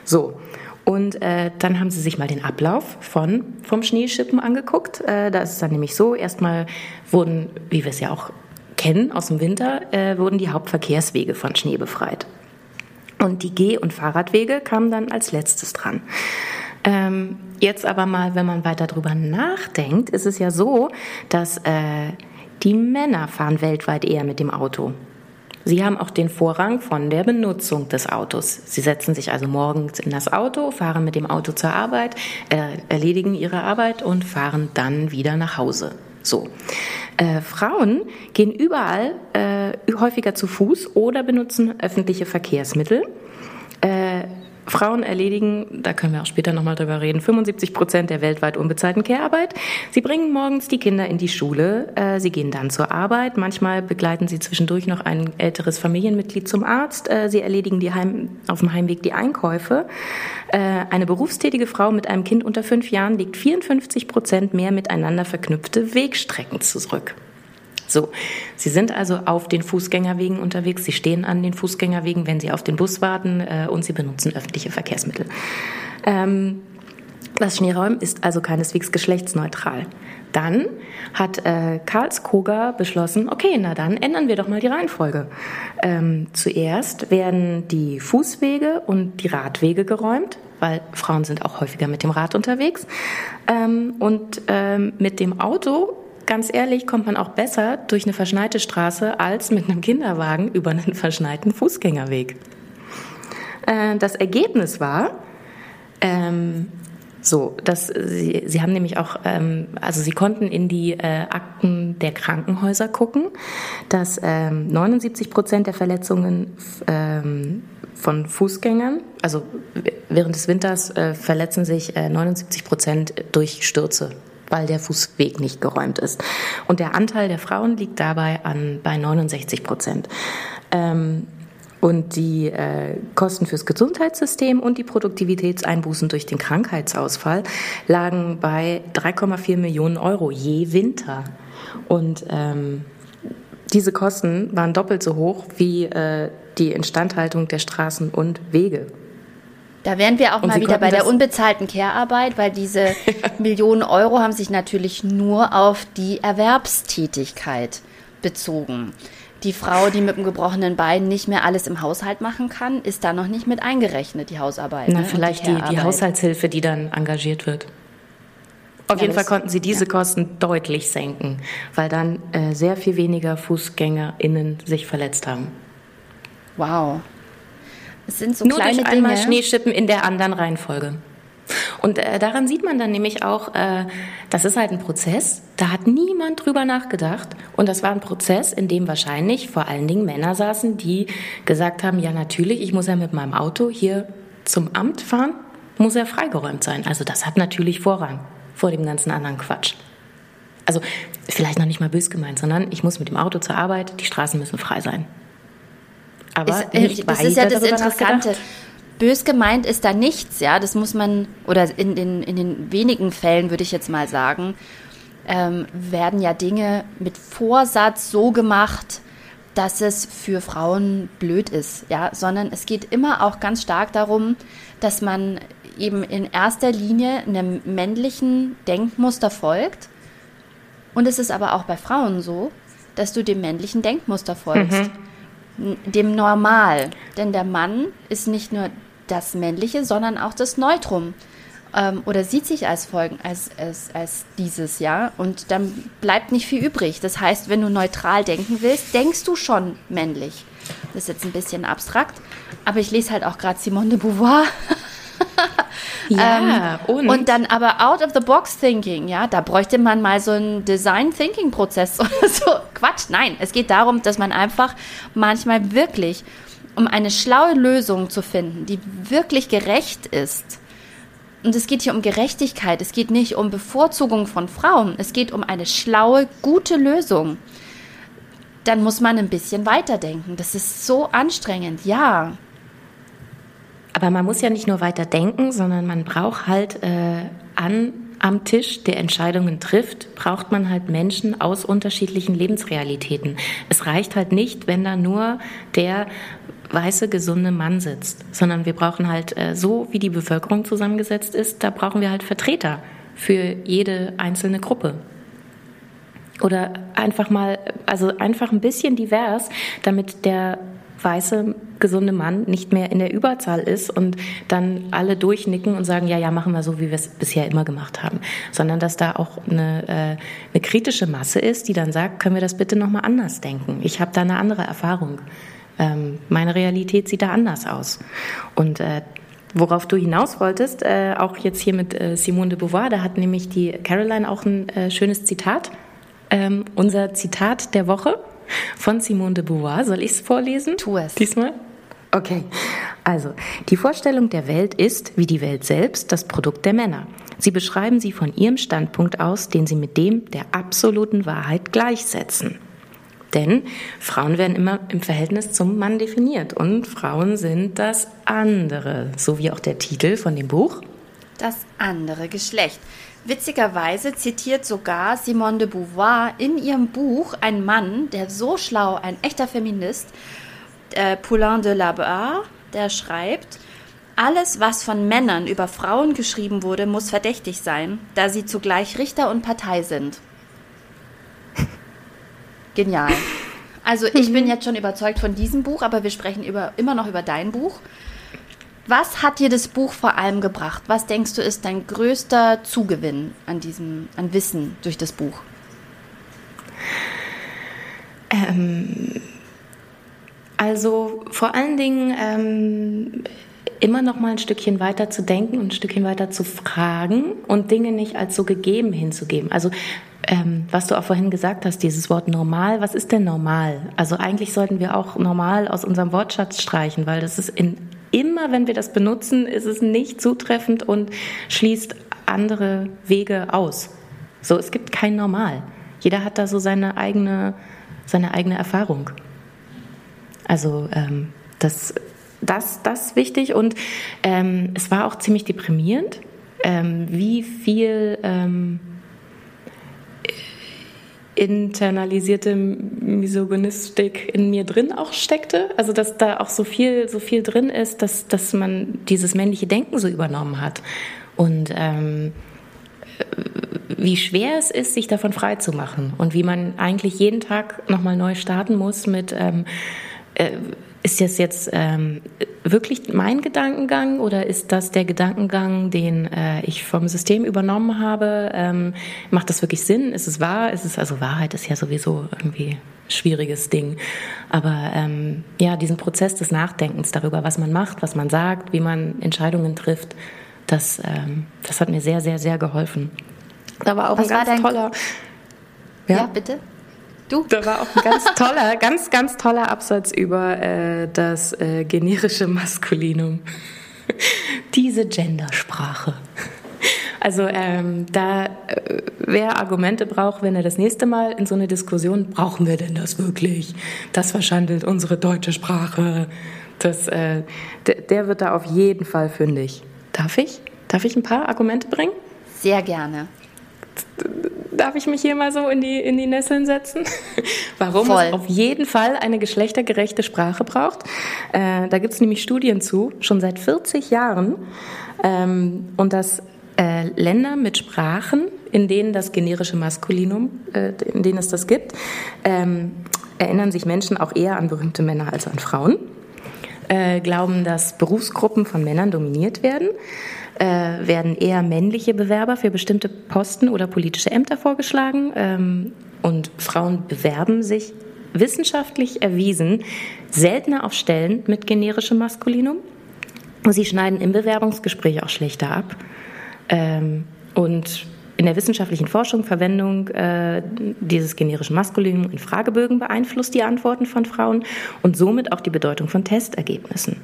So. Und äh, dann haben sie sich mal den Ablauf von, vom Schneeschippen angeguckt. Äh, da ist es dann nämlich so, erstmal wurden, wie wir es ja auch kennen aus dem Winter, äh, wurden die Hauptverkehrswege von Schnee befreit. Und die Geh- und Fahrradwege kamen dann als letztes dran. Ähm, jetzt aber mal, wenn man weiter drüber nachdenkt, ist es ja so, dass äh, die Männer fahren weltweit eher mit dem Auto. Sie haben auch den Vorrang von der Benutzung des Autos. Sie setzen sich also morgens in das Auto, fahren mit dem Auto zur Arbeit, äh, erledigen ihre Arbeit und fahren dann wieder nach Hause. So. Äh, Frauen gehen überall äh, häufiger zu Fuß oder benutzen öffentliche Verkehrsmittel. Frauen erledigen, da können wir auch später nochmal drüber reden, 75 Prozent der weltweit unbezahlten Care-Arbeit. Sie bringen morgens die Kinder in die Schule, äh, sie gehen dann zur Arbeit, manchmal begleiten sie zwischendurch noch ein älteres Familienmitglied zum Arzt, äh, sie erledigen die Heim, auf dem Heimweg die Einkäufe. Äh, eine berufstätige Frau mit einem Kind unter fünf Jahren legt 54 Prozent mehr miteinander verknüpfte Wegstrecken zurück. So, Sie sind also auf den Fußgängerwegen unterwegs, Sie stehen an den Fußgängerwegen, wenn Sie auf den Bus warten äh, und Sie benutzen öffentliche Verkehrsmittel. Ähm, das Schneeräumen ist also keineswegs geschlechtsneutral. Dann hat äh, Karlskoga beschlossen, okay, na dann ändern wir doch mal die Reihenfolge. Ähm, zuerst werden die Fußwege und die Radwege geräumt, weil Frauen sind auch häufiger mit dem Rad unterwegs. Ähm, und ähm, mit dem Auto ganz ehrlich, kommt man auch besser durch eine verschneite Straße als mit einem Kinderwagen über einen verschneiten Fußgängerweg. Äh, das Ergebnis war, ähm, so, dass sie, sie haben nämlich auch, ähm, also sie konnten in die äh, Akten der Krankenhäuser gucken, dass ähm, 79 Prozent der Verletzungen ähm, von Fußgängern, also während des Winters äh, verletzen sich äh, 79 Prozent durch Stürze weil der Fußweg nicht geräumt ist. Und der Anteil der Frauen liegt dabei an, bei 69 Prozent. Ähm, und die äh, Kosten fürs Gesundheitssystem und die Produktivitätseinbußen durch den Krankheitsausfall lagen bei 3,4 Millionen Euro je Winter. Und ähm, diese Kosten waren doppelt so hoch wie äh, die Instandhaltung der Straßen und Wege. Da wären wir auch und mal Sie wieder bei der unbezahlten Care-Arbeit, weil diese Millionen Euro haben sich natürlich nur auf die Erwerbstätigkeit bezogen. Die Frau, die mit dem gebrochenen Bein nicht mehr alles im Haushalt machen kann, ist da noch nicht mit eingerechnet, die Hausarbeit. Na, ne? vielleicht die, die, die, Haushaltshilfe, die dann engagiert wird. Auf ja, jeden Fall konnten sie diese ja. Kosten deutlich senken, weil dann äh, sehr viel weniger FußgängerInnen sich verletzt haben. Wow. Es sind so Nur kleine durch einmal Dinge. Schneeschippen in der anderen Reihenfolge. Und äh, daran sieht man dann nämlich auch, äh, das ist halt ein Prozess, da hat niemand drüber nachgedacht. Und das war ein Prozess, in dem wahrscheinlich vor allen Dingen Männer saßen, die gesagt haben, ja natürlich, ich muss ja mit meinem Auto hier zum Amt fahren, muss ja freigeräumt sein. Also das hat natürlich Vorrang vor dem ganzen anderen Quatsch. Also vielleicht noch nicht mal bös gemeint, sondern ich muss mit dem Auto zur Arbeit, die Straßen müssen frei sein. Aber ist, äh, das ist ja das Interessante. Bös gemeint ist da nichts, ja. Das muss man, oder in den, in den wenigen Fällen würde ich jetzt mal sagen, ähm, werden ja Dinge mit Vorsatz so gemacht, dass es für Frauen blöd ist, ja, sondern es geht immer auch ganz stark darum, dass man eben in erster Linie einem männlichen Denkmuster folgt. Und es ist aber auch bei Frauen so, dass du dem männlichen Denkmuster folgst. Mhm dem Normal. Denn der Mann ist nicht nur das Männliche, sondern auch das Neutrum. Ähm, oder sieht sich als Folgen, als, als, als dieses, ja. Und dann bleibt nicht viel übrig. Das heißt, wenn du neutral denken willst, denkst du schon männlich. Das ist jetzt ein bisschen abstrakt, aber ich lese halt auch gerade Simone de Beauvoir. Ja, ähm, und? und dann aber out of the box thinking, ja, da bräuchte man mal so einen Design Thinking Prozess oder so. Quatsch, nein, es geht darum, dass man einfach manchmal wirklich, um eine schlaue Lösung zu finden, die wirklich gerecht ist, und es geht hier um Gerechtigkeit, es geht nicht um Bevorzugung von Frauen, es geht um eine schlaue, gute Lösung. Dann muss man ein bisschen weiterdenken. Das ist so anstrengend, ja. Aber man muss ja nicht nur weiter denken, sondern man braucht halt äh, an am Tisch, der Entscheidungen trifft, braucht man halt Menschen aus unterschiedlichen Lebensrealitäten. Es reicht halt nicht, wenn da nur der weiße, gesunde Mann sitzt, sondern wir brauchen halt, äh, so wie die Bevölkerung zusammengesetzt ist, da brauchen wir halt Vertreter für jede einzelne Gruppe. Oder einfach mal, also einfach ein bisschen divers, damit der weiße, gesunde Mann nicht mehr in der Überzahl ist und dann alle durchnicken und sagen, ja, ja, machen wir so, wie wir es bisher immer gemacht haben, sondern dass da auch eine, äh, eine kritische Masse ist, die dann sagt, können wir das bitte nochmal anders denken? Ich habe da eine andere Erfahrung. Ähm, meine Realität sieht da anders aus. Und äh, Worauf du hinaus wolltest, äh, auch jetzt hier mit äh, Simone de Beauvoir, da hat nämlich die Caroline auch ein äh, schönes Zitat. Ähm, unser Zitat der Woche von Simone de Beauvoir. Soll ich es vorlesen? Tu es. Diesmal? Okay. Also, die Vorstellung der Welt ist, wie die Welt selbst, das Produkt der Männer. Sie beschreiben sie von ihrem Standpunkt aus, den sie mit dem der absoluten Wahrheit gleichsetzen. Denn Frauen werden immer im Verhältnis zum Mann definiert und Frauen sind das andere, so wie auch der Titel von dem Buch. Das andere Geschlecht. Witzigerweise zitiert sogar Simone de Beauvoir in ihrem Buch einen Mann, der so schlau, ein echter Feminist, äh, Poulain de la Barre, der schreibt, alles, was von Männern über Frauen geschrieben wurde, muss verdächtig sein, da sie zugleich Richter und Partei sind. Genial. Also ich bin jetzt schon überzeugt von diesem Buch, aber wir sprechen über, immer noch über dein Buch. Was hat dir das Buch vor allem gebracht? Was denkst du ist dein größter Zugewinn an diesem, an Wissen durch das Buch? Ähm, also vor allen Dingen ähm, immer noch mal ein Stückchen weiter zu denken und ein Stückchen weiter zu fragen und Dinge nicht als so gegeben hinzugeben. Also ähm, was du auch vorhin gesagt hast, dieses Wort normal, was ist denn normal? Also eigentlich sollten wir auch normal aus unserem Wortschatz streichen, weil das ist in, immer, wenn wir das benutzen, ist es nicht zutreffend und schließt andere Wege aus. So, es gibt kein Normal. Jeder hat da so seine eigene, seine eigene Erfahrung. Also ähm, das, das, das wichtig und ähm, es war auch ziemlich deprimierend, ähm, wie viel ähm, internalisierte Misogynistik in mir drin auch steckte. Also dass da auch so viel, so viel drin ist, dass, dass man dieses männliche Denken so übernommen hat. Und ähm, wie schwer es ist, sich davon frei zu machen und wie man eigentlich jeden Tag nochmal neu starten muss mit ähm, äh, ist das jetzt ähm, wirklich mein Gedankengang oder ist das der Gedankengang, den äh, ich vom System übernommen habe? Ähm, macht das wirklich Sinn? Ist es wahr? Ist es also Wahrheit ist ja sowieso irgendwie schwieriges Ding. Aber ähm, ja, diesen Prozess des Nachdenkens darüber, was man macht, was man sagt, wie man Entscheidungen trifft, das, ähm, das hat mir sehr, sehr, sehr geholfen. Da war auch was ein ganz toller. Ja? ja, bitte. Du? Da war auch ein ganz toller, ganz, ganz toller Absatz über äh, das äh, generische Maskulinum. Diese Gendersprache. Also ähm, da, äh, wer Argumente braucht, wenn er das nächste Mal in so eine Diskussion, brauchen wir denn das wirklich? Das verschandelt unsere deutsche Sprache. Das, äh, der wird da auf jeden Fall fündig. Darf ich? Darf ich ein paar Argumente bringen? Sehr gerne darf ich mich hier mal so in die, in die Nesseln setzen? Warum Voll. es auf jeden Fall eine geschlechtergerechte Sprache braucht. Äh, da gibt es nämlich Studien zu, schon seit 40 Jahren. Ähm, und dass äh, Länder mit Sprachen, in denen das generische Maskulinum, äh, in denen es das gibt, ähm, erinnern sich Menschen auch eher an berühmte Männer als an Frauen. Äh, glauben, dass Berufsgruppen von Männern dominiert werden äh, werden eher männliche Bewerber für bestimmte Posten oder politische Ämter vorgeschlagen. Ähm, und Frauen bewerben sich wissenschaftlich erwiesen seltener auf Stellen mit generischem Maskulinum. Sie schneiden im Bewerbungsgespräch auch schlechter ab. Ähm, und in der wissenschaftlichen Forschung Verwendung äh, dieses generischen Maskulinum in Fragebögen beeinflusst die Antworten von Frauen und somit auch die Bedeutung von Testergebnissen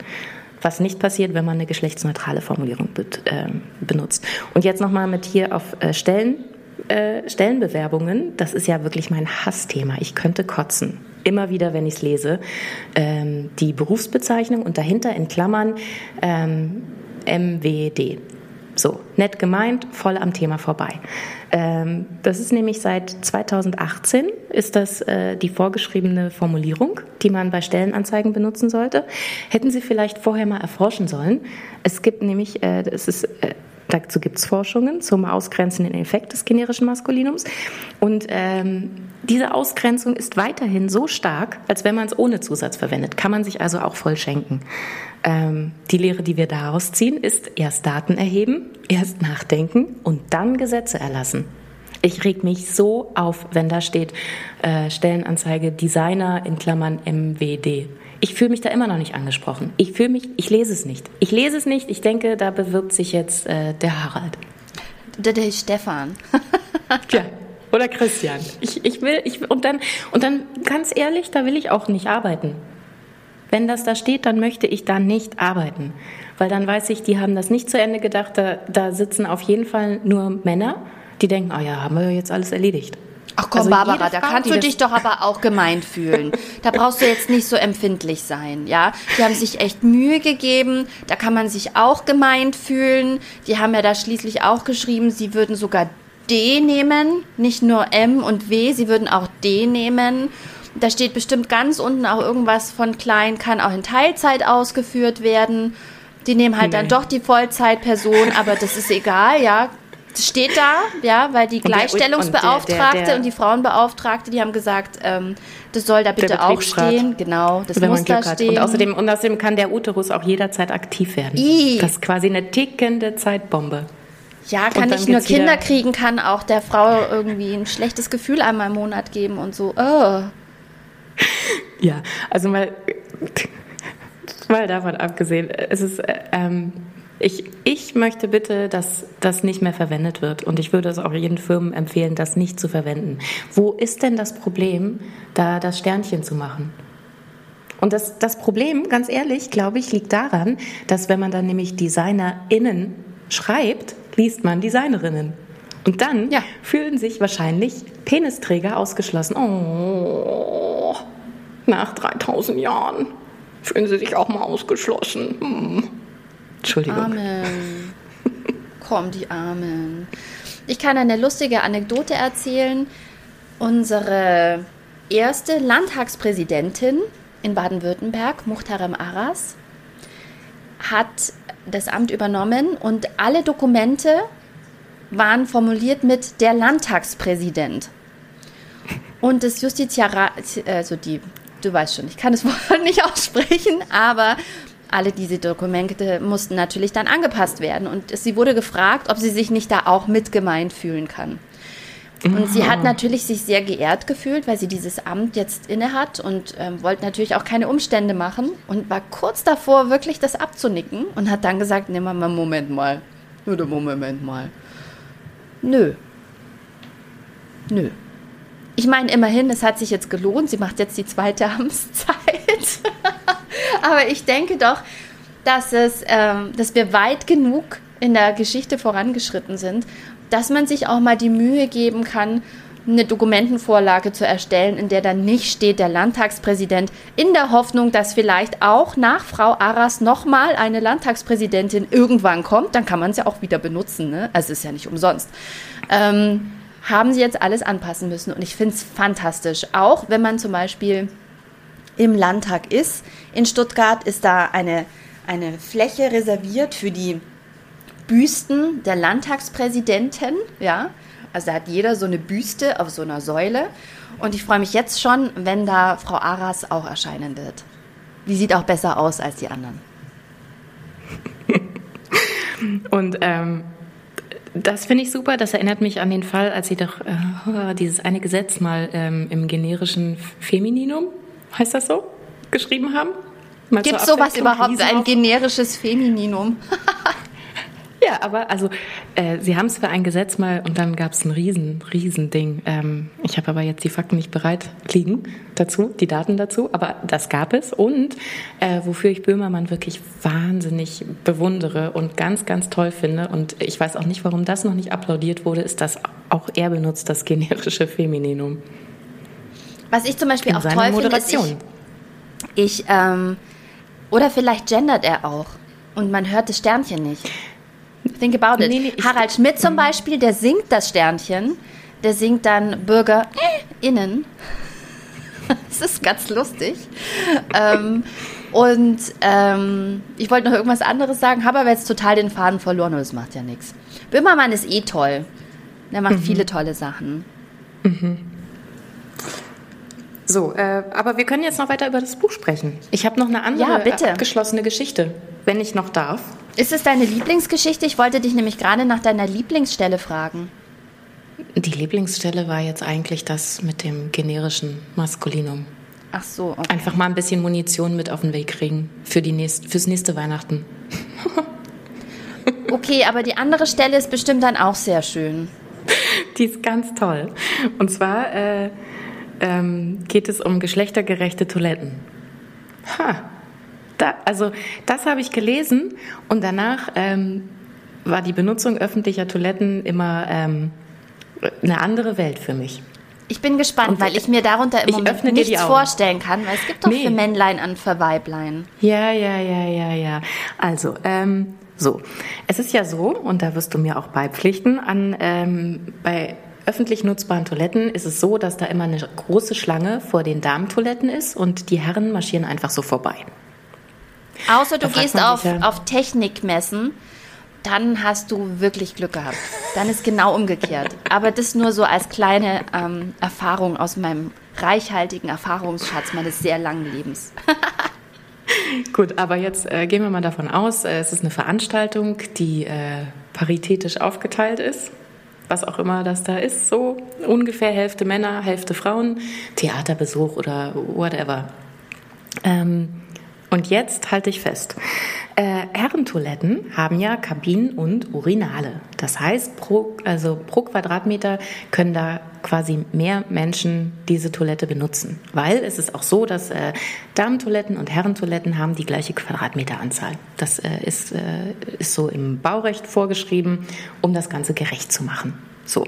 was nicht passiert, wenn man eine geschlechtsneutrale Formulierung be äh, benutzt. Und jetzt nochmal mit hier auf äh, Stellen, äh, Stellenbewerbungen. Das ist ja wirklich mein Hassthema. Ich könnte kotzen. Immer wieder, wenn ich es lese. Ähm, die Berufsbezeichnung und dahinter in Klammern ähm, MWD. So, nett gemeint, voll am Thema vorbei. Ähm, das ist nämlich seit 2018 ist das äh, die vorgeschriebene Formulierung, die man bei Stellenanzeigen benutzen sollte. Hätten Sie vielleicht vorher mal erforschen sollen. Es gibt nämlich, äh, es ist äh, Dazu gibt es Forschungen zum ausgrenzenden Effekt des generischen Maskulinums. Und ähm, diese Ausgrenzung ist weiterhin so stark, als wenn man es ohne Zusatz verwendet. Kann man sich also auch voll schenken. Ähm, die Lehre, die wir daraus ziehen, ist erst Daten erheben, erst nachdenken und dann Gesetze erlassen. Ich reg mich so auf, wenn da steht äh, Stellenanzeige Designer in Klammern MWD. Ich fühle mich da immer noch nicht angesprochen. Ich fühle mich, ich lese es nicht. Ich lese es nicht. Ich denke, da bewirbt sich jetzt äh, der Harald. Oder der Stefan. Tja. Oder Christian. Ich, ich will, ich, und dann, und dann, ganz ehrlich, da will ich auch nicht arbeiten. wenn das da steht, dann möchte ich da nicht arbeiten. Weil dann weiß ich, die haben das nicht zu Ende gedacht. Da, da sitzen auf jeden Fall nur Männer, die denken, ah oh ja, haben wir jetzt alles erledigt. Ach komm, also Barbara, da kannst du dich doch aber auch gemeint fühlen. Da brauchst du jetzt nicht so empfindlich sein, ja. Die haben sich echt Mühe gegeben, da kann man sich auch gemeint fühlen. Die haben ja da schließlich auch geschrieben, sie würden sogar D nehmen, nicht nur M und W, sie würden auch D nehmen. Da steht bestimmt ganz unten auch irgendwas von klein, kann auch in Teilzeit ausgeführt werden. Die nehmen halt nee. dann doch die Vollzeitperson, aber das ist egal, ja steht da, ja, weil die Gleichstellungsbeauftragte und, der, der, der, und die Frauenbeauftragte, die haben gesagt, ähm, das soll da bitte auch stehen. Genau, das muss da stehen. Und außerdem, und außerdem kann der Uterus auch jederzeit aktiv werden. I. Das ist quasi eine tickende Zeitbombe. Ja, kann nicht nur Kinder kriegen, kann auch der Frau irgendwie ein schlechtes Gefühl einmal im Monat geben und so. Oh. Ja, also mal, mal davon abgesehen, es ist ähm, ich, ich möchte bitte, dass das nicht mehr verwendet wird. Und ich würde es auch jeden Firmen empfehlen, das nicht zu verwenden. Wo ist denn das Problem, da das Sternchen zu machen? Und das, das Problem, ganz ehrlich, glaube ich, liegt daran, dass wenn man dann nämlich DesignerInnen schreibt, liest man Designerinnen. Und dann ja. fühlen sich wahrscheinlich Penisträger ausgeschlossen. Oh, nach 3000 Jahren fühlen sie sich auch mal ausgeschlossen. Hm. Entschuldigung. Amen. Komm, die Armen. Ich kann eine lustige Anekdote erzählen. Unsere erste Landtagspräsidentin in Baden-Württemberg, Muhtarem Aras, hat das Amt übernommen und alle Dokumente waren formuliert mit der Landtagspräsident. Und das Justiziarat, also die, du weißt schon, ich kann das Wort nicht aussprechen, aber alle diese Dokumente mussten natürlich dann angepasst werden. Und sie wurde gefragt, ob sie sich nicht da auch mitgemeint fühlen kann. Und sie hat natürlich sich sehr geehrt gefühlt, weil sie dieses Amt jetzt inne hat und ähm, wollte natürlich auch keine Umstände machen und war kurz davor, wirklich das abzunicken und hat dann gesagt, nimm mal Moment mal. Oder Moment mal. Nö. Nö. Ich meine, immerhin, es hat sich jetzt gelohnt. Sie macht jetzt die zweite Amtszeit. Aber ich denke doch, dass, es, ähm, dass wir weit genug in der Geschichte vorangeschritten sind, dass man sich auch mal die Mühe geben kann, eine Dokumentenvorlage zu erstellen, in der dann nicht steht der Landtagspräsident, in der Hoffnung, dass vielleicht auch nach Frau Arras nochmal eine Landtagspräsidentin irgendwann kommt, dann kann man es ja auch wieder benutzen, ne? also ist ja nicht umsonst. Ähm, haben sie jetzt alles anpassen müssen und ich finde es fantastisch, auch wenn man zum Beispiel im Landtag ist. In Stuttgart ist da eine, eine Fläche reserviert für die Büsten der Landtagspräsidenten, ja. Also da hat jeder so eine Büste auf so einer Säule. Und ich freue mich jetzt schon, wenn da Frau Aras auch erscheinen wird. Die sieht auch besser aus als die anderen. Und ähm, das finde ich super. Das erinnert mich an den Fall, als sie doch äh, dieses eine Gesetz mal ähm, im generischen Femininum heißt das so, geschrieben haben. Gibt es sowas überhaupt, ein generisches Femininum? ja, aber also äh, sie haben es für ein Gesetz mal und dann gab es ein riesen, riesen Ding. Ähm, ich habe aber jetzt die Fakten nicht bereit liegen dazu, die Daten dazu, aber das gab es und äh, wofür ich Böhmermann wirklich wahnsinnig bewundere und ganz, ganz toll finde und ich weiß auch nicht, warum das noch nicht applaudiert wurde, ist, dass auch er benutzt das generische Femininum. Was ich zum Beispiel auch toll finde, ist, ich, ich ähm, oder vielleicht gendert er auch und man hört das Sternchen nicht. Think about it. Nee, nee, Harald Schmidt zum mhm. Beispiel, der singt das Sternchen, der singt dann BürgerInnen. das ist ganz lustig. ähm, und ähm, ich wollte noch irgendwas anderes sagen, habe aber jetzt total den Faden verloren und das macht ja nichts. Böhmermann ist eh toll. Der macht mhm. viele tolle Sachen. Mhm. So, äh, aber wir können jetzt noch weiter über das Buch sprechen. Ich habe noch eine andere ja, abgeschlossene Geschichte, wenn ich noch darf. Ist es deine Lieblingsgeschichte? Ich wollte dich nämlich gerade nach deiner Lieblingsstelle fragen. Die Lieblingsstelle war jetzt eigentlich das mit dem generischen Maskulinum. Ach so. Okay. Einfach mal ein bisschen Munition mit auf den Weg kriegen für die nächst, fürs nächste Weihnachten. okay, aber die andere Stelle ist bestimmt dann auch sehr schön. Die ist ganz toll. Und zwar äh, ähm, geht es um geschlechtergerechte Toiletten. Ha, Da, also das habe ich gelesen und danach ähm, war die Benutzung öffentlicher Toiletten immer ähm, eine andere Welt für mich. Ich bin gespannt, und weil ich mir darunter im Moment nichts vorstellen kann, weil es gibt doch nee. für Männlein an für Weiblein. Ja, ja, ja, ja, ja. Also, ähm, so. Es ist ja so, und da wirst du mir auch beipflichten, an, ähm, bei öffentlich nutzbaren Toiletten ist es so, dass da immer eine große Schlange vor den Damentoiletten ist und die Herren marschieren einfach so vorbei. Außer du gehst auf, ja, auf Technikmessen, dann hast du wirklich Glück gehabt. Dann ist genau umgekehrt. Aber das nur so als kleine ähm, Erfahrung aus meinem reichhaltigen Erfahrungsschatz meines sehr langen Lebens. Gut, aber jetzt äh, gehen wir mal davon aus, äh, es ist eine Veranstaltung, die äh, paritätisch aufgeteilt ist. Was auch immer das da ist, so ungefähr Hälfte Männer, Hälfte Frauen, Theaterbesuch oder whatever. Ähm, und jetzt halte ich fest. Äh, Herrentoiletten haben ja Kabinen und Urinale. Das heißt, pro, also pro Quadratmeter können da quasi mehr Menschen diese Toilette benutzen. Weil es ist auch so, dass äh, Damentoiletten und Herrentoiletten haben die gleiche Quadratmeteranzahl. Das äh, ist, äh, ist so im Baurecht vorgeschrieben, um das Ganze gerecht zu machen. So.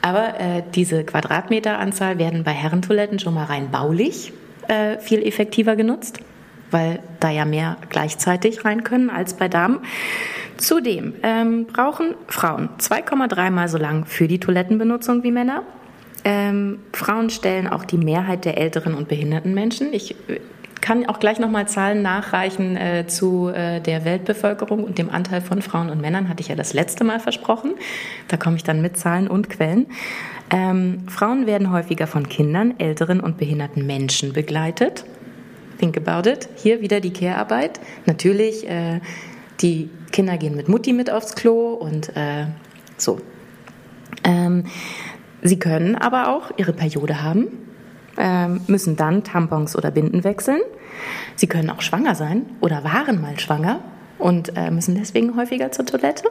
Aber äh, diese Quadratmeteranzahl werden bei Herrentoiletten schon mal rein baulich äh, viel effektiver genutzt weil da ja mehr gleichzeitig rein können als bei Damen. Zudem ähm, brauchen Frauen 2,3 mal so lang für die Toilettenbenutzung wie Männer. Ähm, Frauen stellen auch die Mehrheit der älteren und behinderten Menschen. Ich äh, kann auch gleich nochmal Zahlen nachreichen äh, zu äh, der Weltbevölkerung und dem Anteil von Frauen und Männern, hatte ich ja das letzte Mal versprochen. Da komme ich dann mit Zahlen und Quellen. Ähm, Frauen werden häufiger von Kindern, älteren und behinderten Menschen begleitet. Think about it. Hier wieder die Care-Arbeit. Natürlich, äh, die Kinder gehen mit Mutti mit aufs Klo und äh, so. Ähm, sie können aber auch ihre Periode haben, ähm, müssen dann Tampons oder Binden wechseln. Sie können auch schwanger sein oder waren mal schwanger und äh, müssen deswegen häufiger zur Toilette.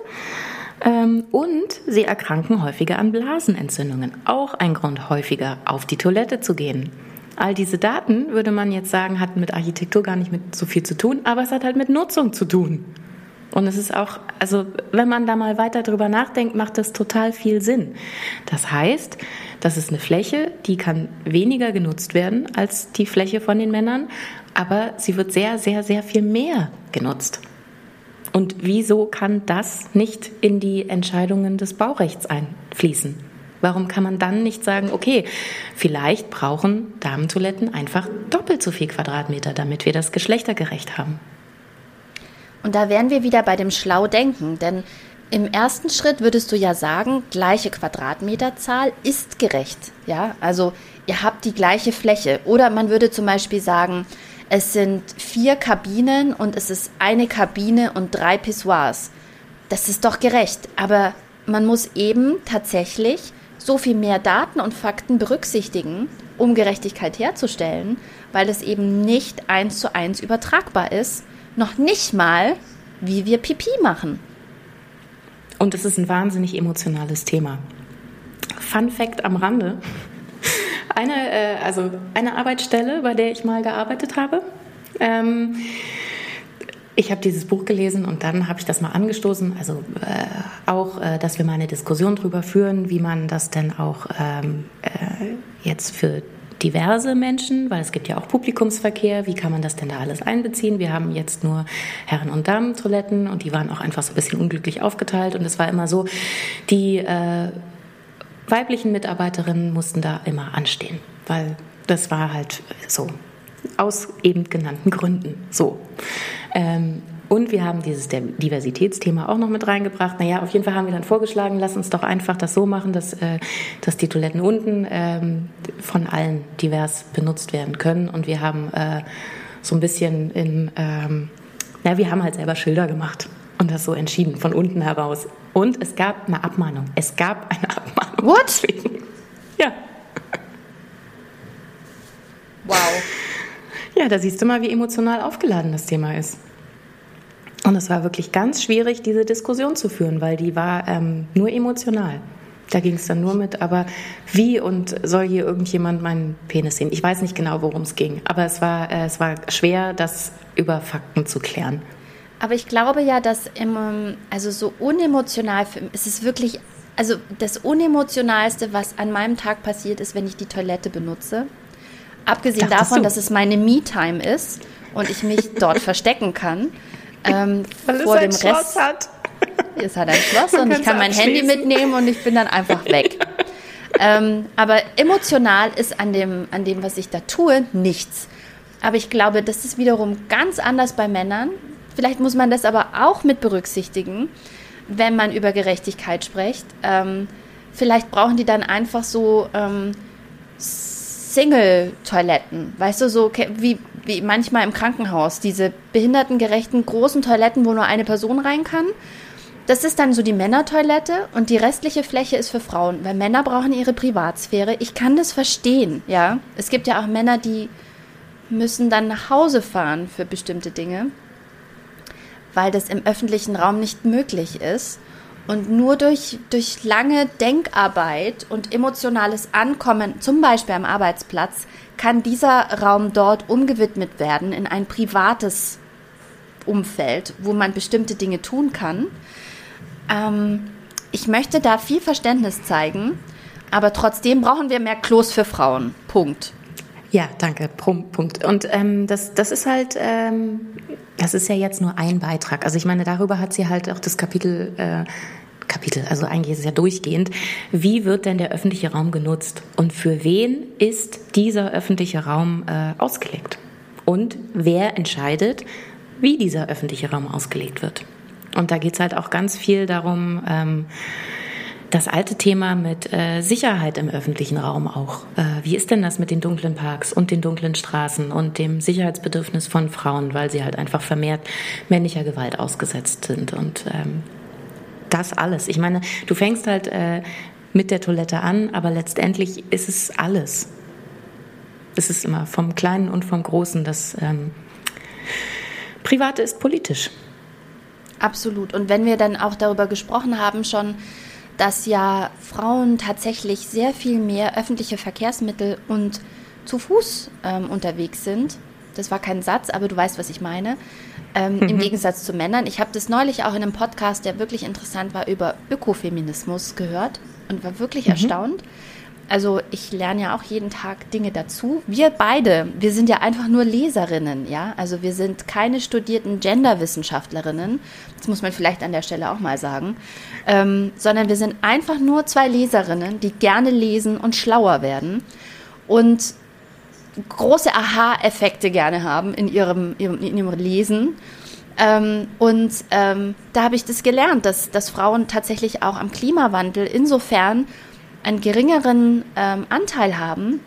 Ähm, und sie erkranken häufiger an Blasenentzündungen. Auch ein Grund, häufiger auf die Toilette zu gehen. All diese Daten, würde man jetzt sagen, hat mit Architektur gar nicht mit so viel zu tun, aber es hat halt mit Nutzung zu tun. Und es ist auch, also wenn man da mal weiter drüber nachdenkt, macht das total viel Sinn. Das heißt, das ist eine Fläche, die kann weniger genutzt werden als die Fläche von den Männern, aber sie wird sehr, sehr, sehr viel mehr genutzt. Und wieso kann das nicht in die Entscheidungen des Baurechts einfließen? Warum kann man dann nicht sagen, okay, vielleicht brauchen Damentoiletten einfach doppelt so viel Quadratmeter, damit wir das geschlechtergerecht haben? Und da wären wir wieder bei dem Schlau-Denken, denn im ersten Schritt würdest du ja sagen, gleiche Quadratmeterzahl ist gerecht. Ja, also ihr habt die gleiche Fläche. Oder man würde zum Beispiel sagen, es sind vier Kabinen und es ist eine Kabine und drei Pissoirs. Das ist doch gerecht. Aber man muss eben tatsächlich so viel mehr Daten und Fakten berücksichtigen, um Gerechtigkeit herzustellen, weil es eben nicht eins zu eins übertragbar ist, noch nicht mal, wie wir Pipi machen. Und es ist ein wahnsinnig emotionales Thema. Fun Fact am Rande. Eine, äh, also eine Arbeitsstelle, bei der ich mal gearbeitet habe, ähm, ich habe dieses Buch gelesen und dann habe ich das mal angestoßen. Also äh, auch, äh, dass wir mal eine Diskussion darüber führen, wie man das denn auch ähm, äh, jetzt für diverse Menschen, weil es gibt ja auch Publikumsverkehr, wie kann man das denn da alles einbeziehen? Wir haben jetzt nur Herren- und Damen-Toiletten und die waren auch einfach so ein bisschen unglücklich aufgeteilt und es war immer so, die äh, weiblichen Mitarbeiterinnen mussten da immer anstehen, weil das war halt so aus eben genannten Gründen so. Ähm, und wir haben dieses Diversitätsthema auch noch mit reingebracht. Naja, auf jeden Fall haben wir dann vorgeschlagen, lass uns doch einfach das so machen, dass, äh, dass die Toiletten unten ähm, von allen divers benutzt werden können. Und wir haben äh, so ein bisschen in, ähm, na, wir haben halt selber Schilder gemacht und das so entschieden, von unten heraus. Und es gab eine Abmahnung. Es gab eine Abmahnung. What? Deswegen. Ja. Wow. Ja, da siehst du mal, wie emotional aufgeladen das Thema ist. Und es war wirklich ganz schwierig, diese Diskussion zu führen, weil die war ähm, nur emotional. Da ging es dann nur mit, aber wie und soll hier irgendjemand meinen Penis sehen? Ich weiß nicht genau, worum es ging, aber es war, äh, es war schwer, das über Fakten zu klären. Aber ich glaube ja, dass im, also so unemotional, es ist wirklich, also das unemotionalste, was an meinem Tag passiert, ist, wenn ich die Toilette benutze. Abgesehen Dachtest davon, du? dass es meine Me-Time ist und ich mich dort verstecken kann. Ähm, Weil vor es ein dem Schloss Rest, hat. Es hat ein Schloss und ich kann mein Handy mitnehmen und ich bin dann einfach weg. ähm, aber emotional ist an dem, an dem, was ich da tue, nichts. Aber ich glaube, das ist wiederum ganz anders bei Männern. Vielleicht muss man das aber auch mit berücksichtigen, wenn man über Gerechtigkeit spricht. Ähm, vielleicht brauchen die dann einfach so ähm, Single-Toiletten, weißt du, so wie, wie manchmal im Krankenhaus, diese behindertengerechten großen Toiletten, wo nur eine Person rein kann. Das ist dann so die Männertoilette und die restliche Fläche ist für Frauen, weil Männer brauchen ihre Privatsphäre. Ich kann das verstehen, ja. Es gibt ja auch Männer, die müssen dann nach Hause fahren für bestimmte Dinge, weil das im öffentlichen Raum nicht möglich ist. Und nur durch, durch lange Denkarbeit und emotionales Ankommen, zum Beispiel am Arbeitsplatz, kann dieser Raum dort umgewidmet werden in ein privates Umfeld, wo man bestimmte Dinge tun kann. Ähm, ich möchte da viel Verständnis zeigen, aber trotzdem brauchen wir mehr Klos für Frauen. Punkt. Ja, danke. Punkt. Und ähm, das, das ist halt, ähm, das ist ja jetzt nur ein Beitrag. Also ich meine, darüber hat sie halt auch das Kapitel, äh, Kapitel, also eigentlich ist es ja durchgehend. Wie wird denn der öffentliche Raum genutzt? Und für wen ist dieser öffentliche Raum äh, ausgelegt? Und wer entscheidet, wie dieser öffentliche Raum ausgelegt wird? Und da geht es halt auch ganz viel darum, ähm, das alte Thema mit äh, Sicherheit im öffentlichen Raum auch. Äh, wie ist denn das mit den dunklen Parks und den dunklen Straßen und dem Sicherheitsbedürfnis von Frauen, weil sie halt einfach vermehrt männlicher Gewalt ausgesetzt sind und ähm, das alles. Ich meine, du fängst halt äh, mit der Toilette an, aber letztendlich ist es alles. Es ist immer vom Kleinen und vom Großen. Das ähm, Private ist politisch. Absolut. Und wenn wir dann auch darüber gesprochen haben, schon, dass ja Frauen tatsächlich sehr viel mehr öffentliche Verkehrsmittel und zu Fuß ähm, unterwegs sind. Das war kein Satz, aber du weißt, was ich meine. Ähm, mhm. Im Gegensatz zu Männern. Ich habe das neulich auch in einem Podcast, der wirklich interessant war, über Ökofeminismus gehört und war wirklich mhm. erstaunt, also ich lerne ja auch jeden Tag Dinge dazu. Wir beide, wir sind ja einfach nur Leserinnen, ja. Also wir sind keine studierten Genderwissenschaftlerinnen. Das muss man vielleicht an der Stelle auch mal sagen. Ähm, sondern wir sind einfach nur zwei Leserinnen, die gerne lesen und schlauer werden und große Aha-Effekte gerne haben in ihrem, ihrem, in ihrem Lesen. Ähm, und ähm, da habe ich das gelernt, dass, dass Frauen tatsächlich auch am Klimawandel insofern einen geringeren ähm, Anteil haben,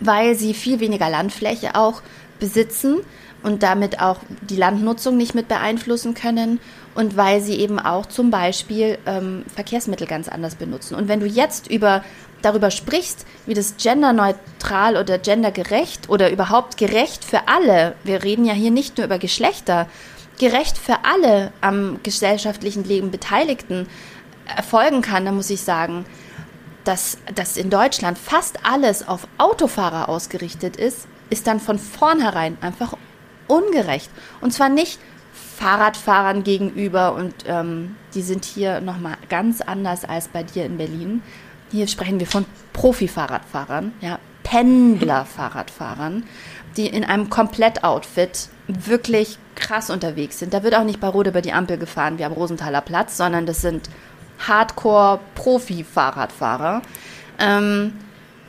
weil sie viel weniger Landfläche auch besitzen und damit auch die Landnutzung nicht mit beeinflussen können und weil sie eben auch zum Beispiel ähm, Verkehrsmittel ganz anders benutzen. Und wenn du jetzt über darüber sprichst, wie das genderneutral oder gendergerecht oder überhaupt gerecht für alle, wir reden ja hier nicht nur über Geschlechter, gerecht für alle am gesellschaftlichen Leben Beteiligten erfolgen kann, dann muss ich sagen, dass, dass in Deutschland fast alles auf Autofahrer ausgerichtet ist, ist dann von vornherein einfach ungerecht. Und zwar nicht Fahrradfahrern gegenüber und ähm, die sind hier nochmal ganz anders als bei dir in Berlin. Hier sprechen wir von Profi-Fahrradfahrern, ja, Pendler-Fahrradfahrern, die in einem Komplettoutfit wirklich krass unterwegs sind. Da wird auch nicht bei Rot über die Ampel gefahren wie am Rosenthaler Platz, sondern das sind Hardcore-Profi-Fahrradfahrer. Ähm,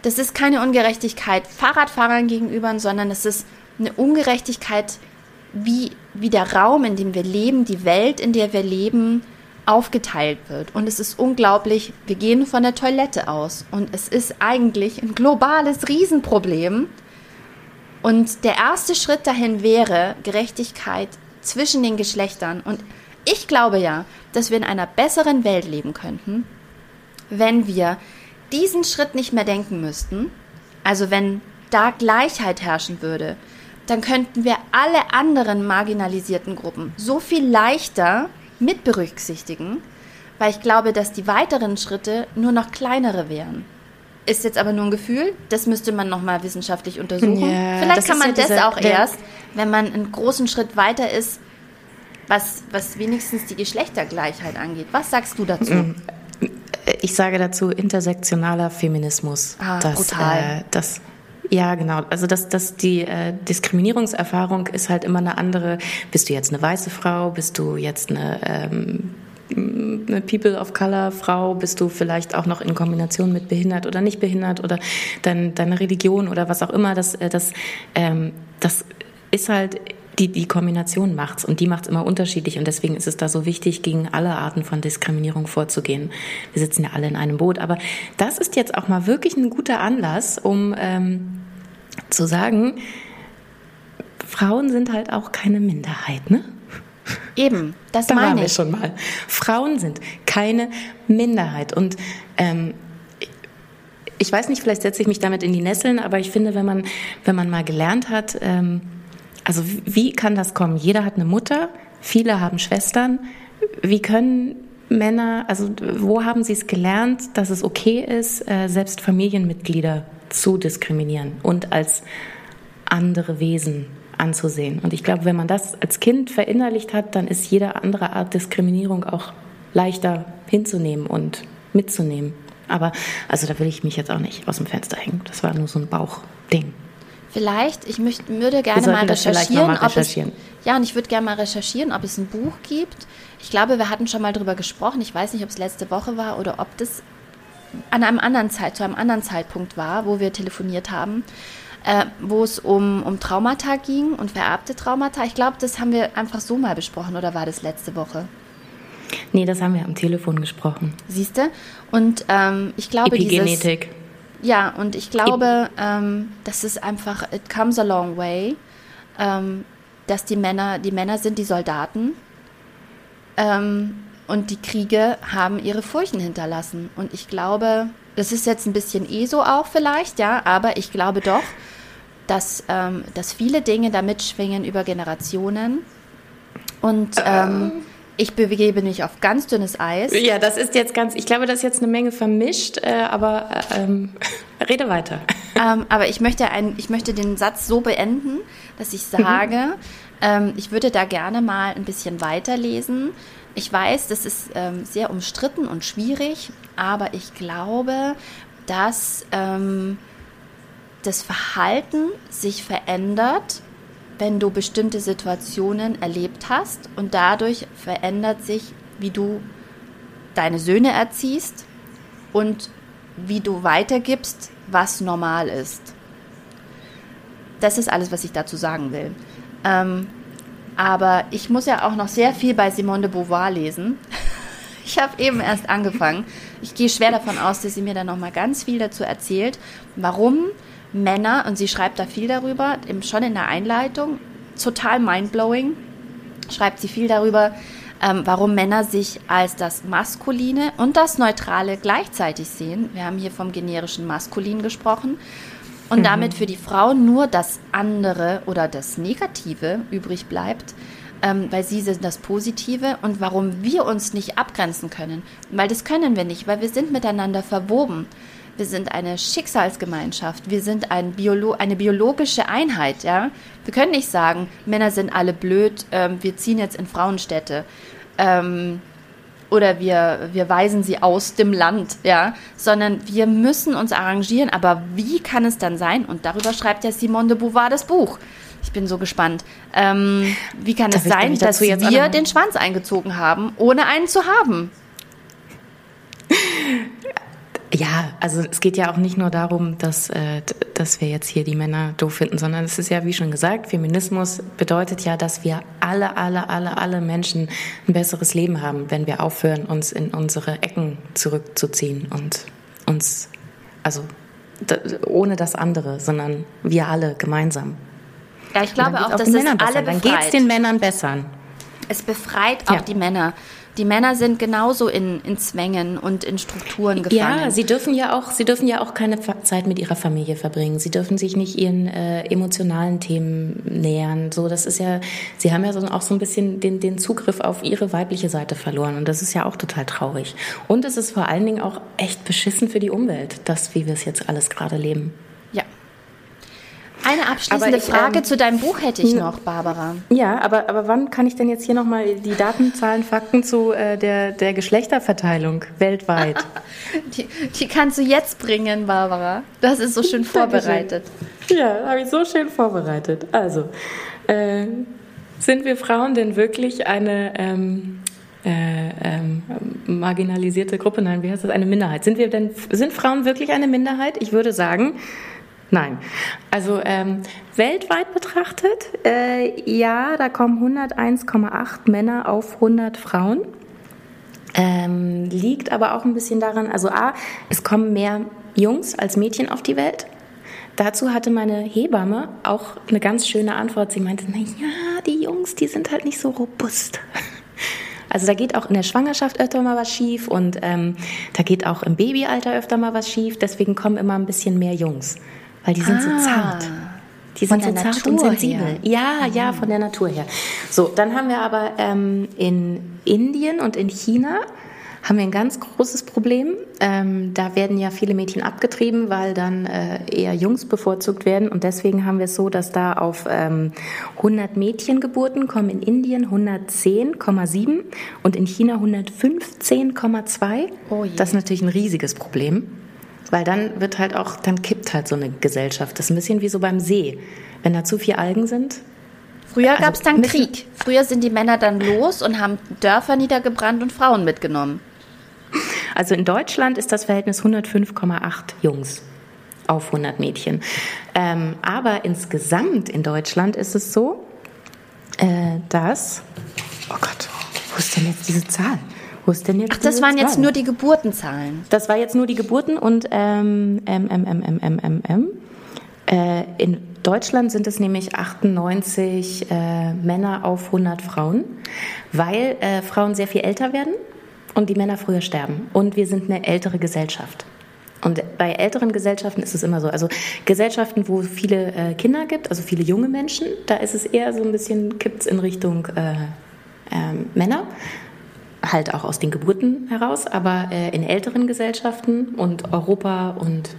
das ist keine Ungerechtigkeit Fahrradfahrern gegenüber, sondern es ist eine Ungerechtigkeit, wie, wie der Raum, in dem wir leben, die Welt, in der wir leben, aufgeteilt wird. Und es ist unglaublich, wir gehen von der Toilette aus. Und es ist eigentlich ein globales Riesenproblem. Und der erste Schritt dahin wäre Gerechtigkeit zwischen den Geschlechtern. Und ich glaube ja, dass wir in einer besseren Welt leben könnten, wenn wir diesen Schritt nicht mehr denken müssten, also wenn da Gleichheit herrschen würde, dann könnten wir alle anderen marginalisierten Gruppen so viel leichter mit berücksichtigen, weil ich glaube, dass die weiteren Schritte nur noch kleinere wären. Ist jetzt aber nur ein Gefühl, das müsste man nochmal wissenschaftlich untersuchen. Ja, Vielleicht kann man ja das auch erst, wenn man einen großen Schritt weiter ist, was, was wenigstens die Geschlechtergleichheit angeht. Was sagst du dazu? Mm, ich sage dazu intersektionaler Feminismus. Ah, das, brutal. Äh, das, ja, genau. Also das, das die äh, Diskriminierungserfahrung ist halt immer eine andere. Bist du jetzt eine weiße Frau? Bist du jetzt eine ähm, eine People of Color Frau, bist du vielleicht auch noch in Kombination mit behindert oder nicht behindert oder dein, deine Religion oder was auch immer, das, äh, das, ähm, das ist halt die, die Kombination macht's und die macht's immer unterschiedlich und deswegen ist es da so wichtig, gegen alle Arten von Diskriminierung vorzugehen. Wir sitzen ja alle in einem Boot, aber das ist jetzt auch mal wirklich ein guter Anlass, um ähm, zu sagen, Frauen sind halt auch keine Minderheit, ne? Eben, das da meine waren ich. wir schon mal. Frauen sind keine Minderheit und ähm, ich weiß nicht, vielleicht setze ich mich damit in die Nesseln, aber ich finde, wenn man, wenn man mal gelernt hat, ähm, also wie kann das kommen? Jeder hat eine Mutter, viele haben Schwestern. Wie können Männer, also wo haben sie es gelernt, dass es okay ist, äh, selbst Familienmitglieder zu diskriminieren und als andere Wesen anzusehen? Und ich glaube, wenn man das als Kind verinnerlicht hat, dann ist jede andere Art Diskriminierung auch leichter hinzunehmen und mitzunehmen. Aber also da will ich mich jetzt auch nicht aus dem Fenster hängen. Das war nur so ein Bauchding. Vielleicht, ich möcht, würde gerne mal recherchieren, mal recherchieren. ob es, ja, und ich würde gerne mal recherchieren, ob es ein Buch gibt. Ich glaube, wir hatten schon mal darüber gesprochen. Ich weiß nicht, ob es letzte Woche war oder ob das an einem anderen Zeit, zu einem anderen Zeitpunkt war, wo wir telefoniert haben, äh, wo es um, um Traumata ging und vererbte Traumata. Ich glaube, das haben wir einfach so mal besprochen oder war das letzte Woche? Nee, das haben wir am Telefon gesprochen. Siehst du? Und ähm, ich glaube, Epigenetik. Dieses, ja, und ich glaube, ähm, das ist einfach, it comes a long way, ähm, dass die Männer, die Männer sind die Soldaten ähm, und die Kriege haben ihre Furchen hinterlassen. Und ich glaube, das ist jetzt ein bisschen eh so auch vielleicht, ja, aber ich glaube doch, dass, ähm, dass viele Dinge da mitschwingen über Generationen. Und ähm, ich begebe mich auf ganz dünnes Eis. Ja, das ist jetzt ganz, ich glaube, das ist jetzt eine Menge vermischt, äh, aber ähm, rede weiter. Ähm, aber ich möchte, ein, ich möchte den Satz so beenden, dass ich sage, mhm. ich würde da gerne mal ein bisschen weiterlesen. Ich weiß, das ist ähm, sehr umstritten und schwierig, aber ich glaube, dass ähm, das Verhalten sich verändert wenn du bestimmte Situationen erlebt hast und dadurch verändert sich, wie du deine Söhne erziehst und wie du weitergibst, was normal ist. Das ist alles, was ich dazu sagen will. Ähm, aber ich muss ja auch noch sehr viel bei Simone de Beauvoir lesen. Ich habe eben erst angefangen. Ich gehe schwer davon aus, dass sie mir dann noch mal ganz viel dazu erzählt, warum Männer, und sie schreibt da viel darüber, schon in der Einleitung, total mindblowing, schreibt sie viel darüber, ähm, warum Männer sich als das Maskuline und das Neutrale gleichzeitig sehen. Wir haben hier vom generischen Maskulin gesprochen. Und mhm. damit für die Frau nur das andere oder das Negative übrig bleibt, ähm, weil sie sind das Positive und warum wir uns nicht abgrenzen können. Weil das können wir nicht, weil wir sind miteinander verwoben. Wir sind eine Schicksalsgemeinschaft. Wir sind ein Biolo eine biologische Einheit. Ja? Wir können nicht sagen, Männer sind alle blöd, ähm, wir ziehen jetzt in Frauenstädte. Ähm, oder wir, wir weisen sie aus dem Land, ja, sondern wir müssen uns arrangieren. Aber wie kann es dann sein? Und darüber schreibt ja Simone de Beauvoir das Buch. Ich bin so gespannt. Ähm, wie kann Darf es sein, dass wir den Schwanz eingezogen haben, ohne einen zu haben? Ja, also es geht ja auch nicht nur darum, dass, äh, dass wir jetzt hier die Männer doof finden, sondern es ist ja, wie schon gesagt, Feminismus bedeutet ja, dass wir alle, alle, alle, alle Menschen ein besseres Leben haben, wenn wir aufhören, uns in unsere Ecken zurückzuziehen und uns, also ohne das andere, sondern wir alle gemeinsam. Ja, ich glaube auch, dass es alle befreit. Dann geht es den Männern besser. Es befreit auch ja. die Männer Die Männer sind genauso in, in Zwängen und in Strukturen gefangen. Ja, sie dürfen ja auch, sie dürfen ja auch keine Zeit mit ihrer Familie verbringen. Sie dürfen sich nicht ihren äh, emotionalen Themen nähern. So, das ist ja, sie haben ja so, auch so ein bisschen den, den Zugriff auf ihre weibliche Seite verloren. Und das ist ja auch total traurig. Und es ist vor allen Dingen auch echt beschissen für die Umwelt, das, wie wir es jetzt alles gerade leben. Eine abschließende ich, Frage ähm, zu deinem Buch hätte ich noch, Barbara. Ja, aber, aber wann kann ich denn jetzt hier nochmal die Daten, Zahlen, Fakten zu äh, der, der Geschlechterverteilung weltweit? die, die kannst du jetzt bringen, Barbara. Das ist so schön vorbereitet. Ja, habe ich so schön vorbereitet. Also, äh, sind wir Frauen denn wirklich eine ähm, äh, ähm, marginalisierte Gruppe? Nein, wie heißt das? Eine Minderheit. Sind wir denn, sind Frauen wirklich eine Minderheit? Ich würde sagen, Nein. Also ähm, weltweit betrachtet, äh, ja, da kommen 101,8 Männer auf 100 Frauen. Ähm, liegt aber auch ein bisschen daran, also A, es kommen mehr Jungs als Mädchen auf die Welt. Dazu hatte meine Hebamme auch eine ganz schöne Antwort. Sie meinte, na ja, die Jungs, die sind halt nicht so robust. Also da geht auch in der Schwangerschaft öfter mal was schief und ähm, da geht auch im Babyalter öfter mal was schief. Deswegen kommen immer ein bisschen mehr Jungs weil die sind ah, so zart. Die sind so zart Natur und sensibel. Ja, mhm. ja, von der Natur her. So, dann haben wir aber ähm, in Indien und in China haben wir ein ganz großes Problem. Ähm, da werden ja viele Mädchen abgetrieben, weil dann äh, eher Jungs bevorzugt werden. Und deswegen haben wir es so, dass da auf ähm, 100 Mädchengeburten kommen in Indien 110,7 und in China 115,2. Oh das ist natürlich ein riesiges Problem. Weil dann wird halt auch, dann kippt halt so eine Gesellschaft. Das ist ein bisschen wie so beim See. Wenn da zu viele Algen sind. Früher also gab es dann Krieg. Früher sind die Männer dann los und haben Dörfer niedergebrannt und Frauen mitgenommen. Also in Deutschland ist das Verhältnis 105,8 Jungs auf 100 Mädchen. Ähm, aber insgesamt in Deutschland ist es so, äh, dass. Oh Gott, wo ist denn jetzt diese Zahl? Wo ist denn jetzt Ach, das waren jetzt nur die Geburtenzahlen. Das war jetzt nur die Geburten und ähm, ähm, ähm, ähm, ähm, ähm, ähm. Äh, in Deutschland sind es nämlich 98 äh, Männer auf 100 Frauen, weil äh, Frauen sehr viel älter werden und die Männer früher sterben. Und wir sind eine ältere Gesellschaft. Und bei älteren Gesellschaften ist es immer so. Also Gesellschaften, wo viele äh, Kinder gibt, also viele junge Menschen, da ist es eher so ein bisschen, kippt es in Richtung äh, äh, Männer halt auch aus den Geburten heraus, aber äh, in älteren Gesellschaften und Europa und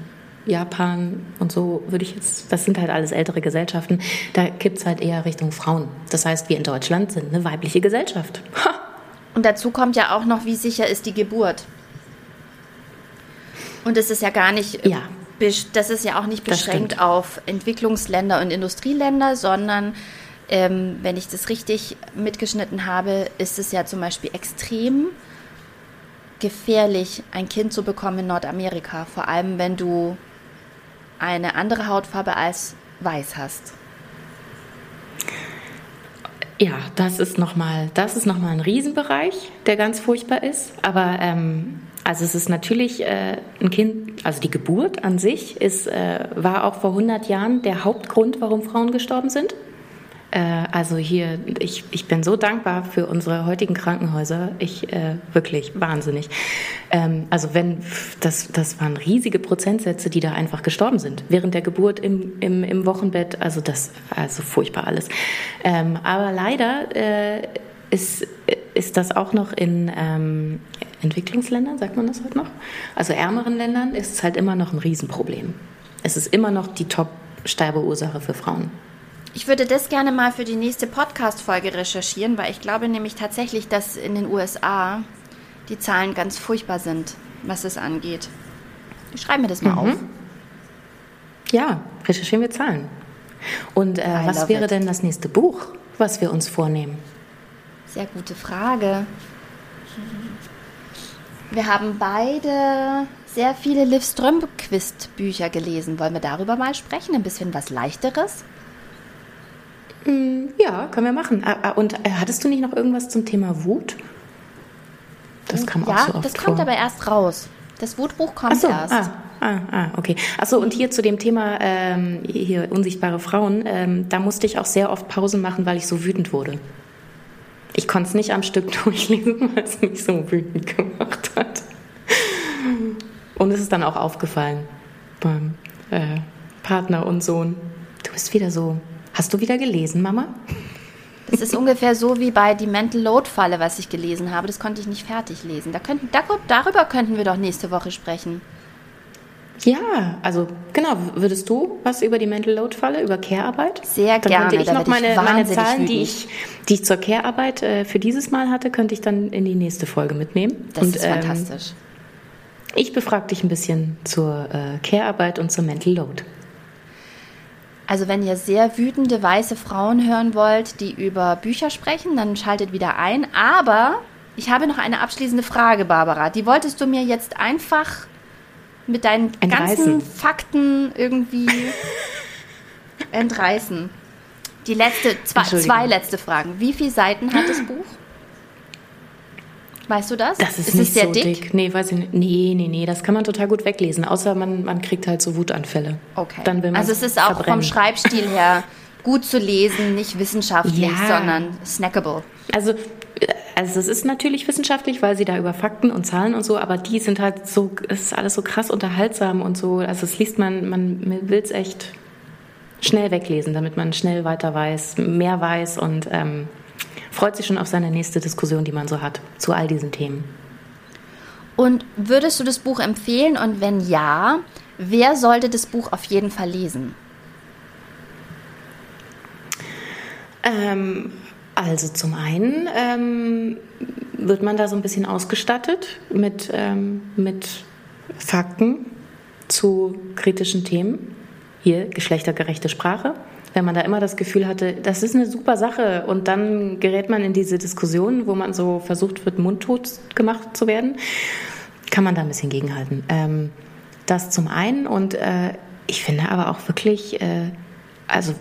Japan und so würde ich jetzt, das sind halt alles ältere Gesellschaften, da kippt es halt eher Richtung Frauen. Das heißt, wir in Deutschland sind eine weibliche Gesellschaft. Ha! Und dazu kommt ja auch noch, wie sicher ist die Geburt. Und es ist ja gar nicht, ja. das ist ja auch nicht beschränkt auf Entwicklungsländer und Industrieländer, sondern ähm, wenn ich das richtig mitgeschnitten habe, ist es ja zum Beispiel extrem gefährlich, ein Kind zu bekommen in Nordamerika, vor allem wenn du eine andere Hautfarbe als weiß hast. Ja, das ist nochmal, nochmal ein Riesenbereich, der ganz furchtbar ist. Aber ähm, also es ist natürlich äh, ein Kind, also die Geburt an sich ist, äh, war auch vor 100 Jahren der Hauptgrund, warum Frauen gestorben sind. Äh, also hier, ich, ich bin so dankbar für unsere heutigen Krankenhäuser. Ich äh, wirklich wahnsinnig. Ähm, also wenn das, das waren riesige Prozentsätze, die da einfach gestorben sind während der Geburt im, im, im Wochenbett. Also das, also furchtbar alles. Ähm, aber leider äh, ist, ist das auch noch in ähm, Entwicklungsländern, sagt man das heute noch? Also ärmeren Ländern ist es halt immer noch ein Riesenproblem. Es ist immer noch die Top-Sterbeursache für Frauen. Ich würde das gerne mal für die nächste Podcast-Folge recherchieren, weil ich glaube nämlich tatsächlich, dass in den USA die Zahlen ganz furchtbar sind, was es angeht. Ich schreibe mir das mal mhm. auf. Ja, recherchieren wir Zahlen. Und äh, was wäre it. denn das nächste Buch, was wir uns vornehmen? Sehr gute Frage. Wir haben beide sehr viele Liv Strömquist-Bücher gelesen. Wollen wir darüber mal sprechen? Ein bisschen was Leichteres? Mm, ja, können wir machen. Ah, ah, und äh, hattest du nicht noch irgendwas zum Thema Wut? Das kam ja, auch so oft das kommt vor. aber erst raus. Das Wutbuch kommt so, erst. Ah, ah, ah, okay. Achso, und hier zu dem Thema ähm, hier unsichtbare Frauen, ähm, da musste ich auch sehr oft Pausen machen, weil ich so wütend wurde. Ich konnte es nicht am Stück durchlesen, weil es mich so wütend gemacht hat. Und es ist dann auch aufgefallen beim äh, Partner und Sohn. Du bist wieder so. Hast du wieder gelesen, Mama? Das ist ungefähr so wie bei die Mental Load Falle, was ich gelesen habe. Das konnte ich nicht fertig lesen. Da könnten, darüber könnten wir doch nächste Woche sprechen. Ja, also genau. Würdest du was über die Mental Load Falle, über Care-Arbeit? Sehr dann gerne. Könnte ich noch meine, meine Zahlen, die ich, die ich zur Care-Arbeit äh, für dieses Mal hatte, könnte ich dann in die nächste Folge mitnehmen. Das und, ist ähm, fantastisch. Ich befrage dich ein bisschen zur äh, Care-Arbeit und zur Mental Load. Also wenn ihr sehr wütende weiße Frauen hören wollt, die über Bücher sprechen, dann schaltet wieder ein. Aber ich habe noch eine abschließende Frage, Barbara. Die wolltest du mir jetzt einfach mit deinen entreißen. ganzen Fakten irgendwie entreißen. Die letzte, zwei, zwei letzte Fragen. Wie viele Seiten hat das Buch? Weißt du das? Das ist, ist nicht sehr so dick? dick? Nee, weiß ich nicht. Nee, nee, nee, das kann man total gut weglesen, außer man, man kriegt halt so Wutanfälle. Okay. Dann will also es ist auch vom Schreibstil her gut zu lesen, nicht wissenschaftlich, ja. sondern snackable. Also also es ist natürlich wissenschaftlich, weil sie da über Fakten und Zahlen und so, aber die sind halt so, es ist alles so krass unterhaltsam und so. Also es liest man, man will es echt schnell weglesen, damit man schnell weiter weiß, mehr weiß und ähm, freut sich schon auf seine nächste Diskussion, die man so hat zu all diesen Themen. Und würdest du das Buch empfehlen? Und wenn ja, wer sollte das Buch auf jeden Fall lesen? Ähm, also zum einen ähm, wird man da so ein bisschen ausgestattet mit, ähm, mit Fakten zu kritischen Themen. Hier geschlechtergerechte Sprache. Wenn man da immer das Gefühl hatte, das ist eine super Sache. Und dann gerät man in diese Diskussion, wo man so versucht wird, mundtot gemacht zu werden, kann man da ein bisschen gegenhalten. Ähm, das zum einen. Und äh, ich finde aber auch wirklich, äh, also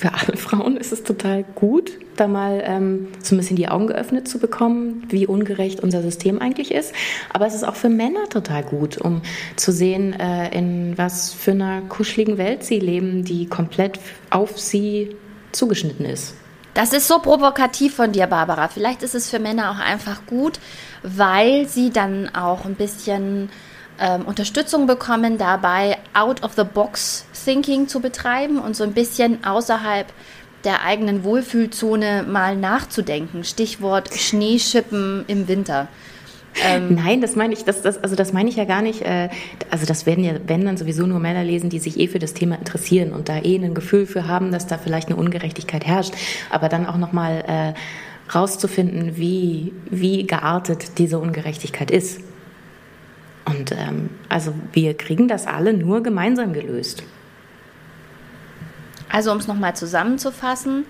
für alle Frauen ist es total gut, da mal ähm, so ein bisschen die Augen geöffnet zu bekommen, wie ungerecht unser System eigentlich ist. Aber es ist auch für Männer total gut, um zu sehen, äh, in was für einer kuscheligen Welt sie leben, die komplett auf sie zugeschnitten ist. Das ist so provokativ von dir, Barbara. Vielleicht ist es für Männer auch einfach gut, weil sie dann auch ein bisschen ähm, Unterstützung bekommen, dabei Out-of-the-Box-Thinking zu betreiben und so ein bisschen außerhalb der eigenen Wohlfühlzone mal nachzudenken. Stichwort Schneeschippen im Winter. Ähm, Nein, das meine ich, das, das, also das meine ich ja gar nicht. Äh, also das werden ja, wenn dann sowieso nur Männer lesen, die sich eh für das Thema interessieren und da eh ein Gefühl für haben, dass da vielleicht eine Ungerechtigkeit herrscht. Aber dann auch nochmal äh, rauszufinden, wie, wie geartet diese Ungerechtigkeit ist. Und ähm, also wir kriegen das alle nur gemeinsam gelöst. Also um es nochmal zusammenzufassen,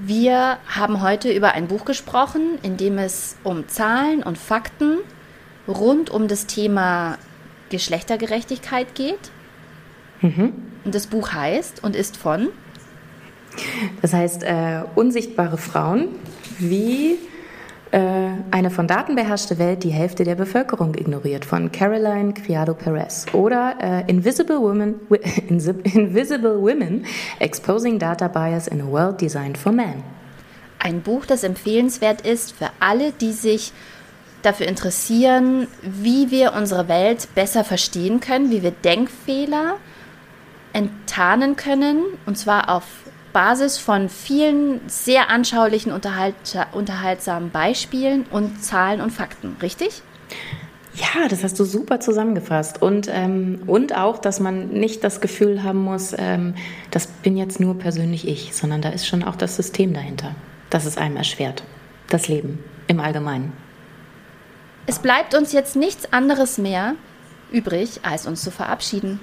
wir haben heute über ein Buch gesprochen, in dem es um Zahlen und Fakten rund um das Thema Geschlechtergerechtigkeit geht. Mhm. Und das Buch heißt und ist von? Das heißt äh, Unsichtbare Frauen, wie eine von Daten beherrschte Welt die Hälfte der Bevölkerung ignoriert von Caroline Criado Perez oder äh, Invisible, Women, Invisible Women Exposing Data Bias in a World Designed for Men. Ein Buch, das empfehlenswert ist für alle, die sich dafür interessieren, wie wir unsere Welt besser verstehen können, wie wir Denkfehler enttarnen können, und zwar auf Basis von vielen sehr anschaulichen, unterhalt, unterhaltsamen Beispielen und Zahlen und Fakten, richtig? Ja, das hast du super zusammengefasst. Und, ähm, und auch, dass man nicht das Gefühl haben muss, ähm, das bin jetzt nur persönlich ich, sondern da ist schon auch das System dahinter, das es einem erschwert. Das Leben im Allgemeinen. Es bleibt uns jetzt nichts anderes mehr übrig, als uns zu verabschieden.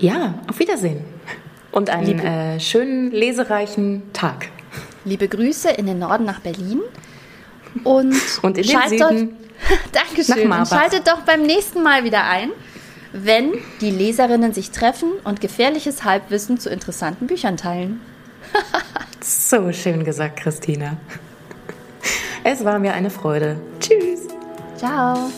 Ja, auf Wiedersehen und einen äh, schönen, lesereichen Tag. Liebe Grüße in den Norden nach Berlin und, und in den Süden. Dankeschön. Und schaltet doch beim nächsten Mal wieder ein, wenn die Leserinnen sich treffen und gefährliches Halbwissen zu interessanten Büchern teilen. so schön gesagt, Christina. Es war mir eine Freude. Tschüss. Ciao.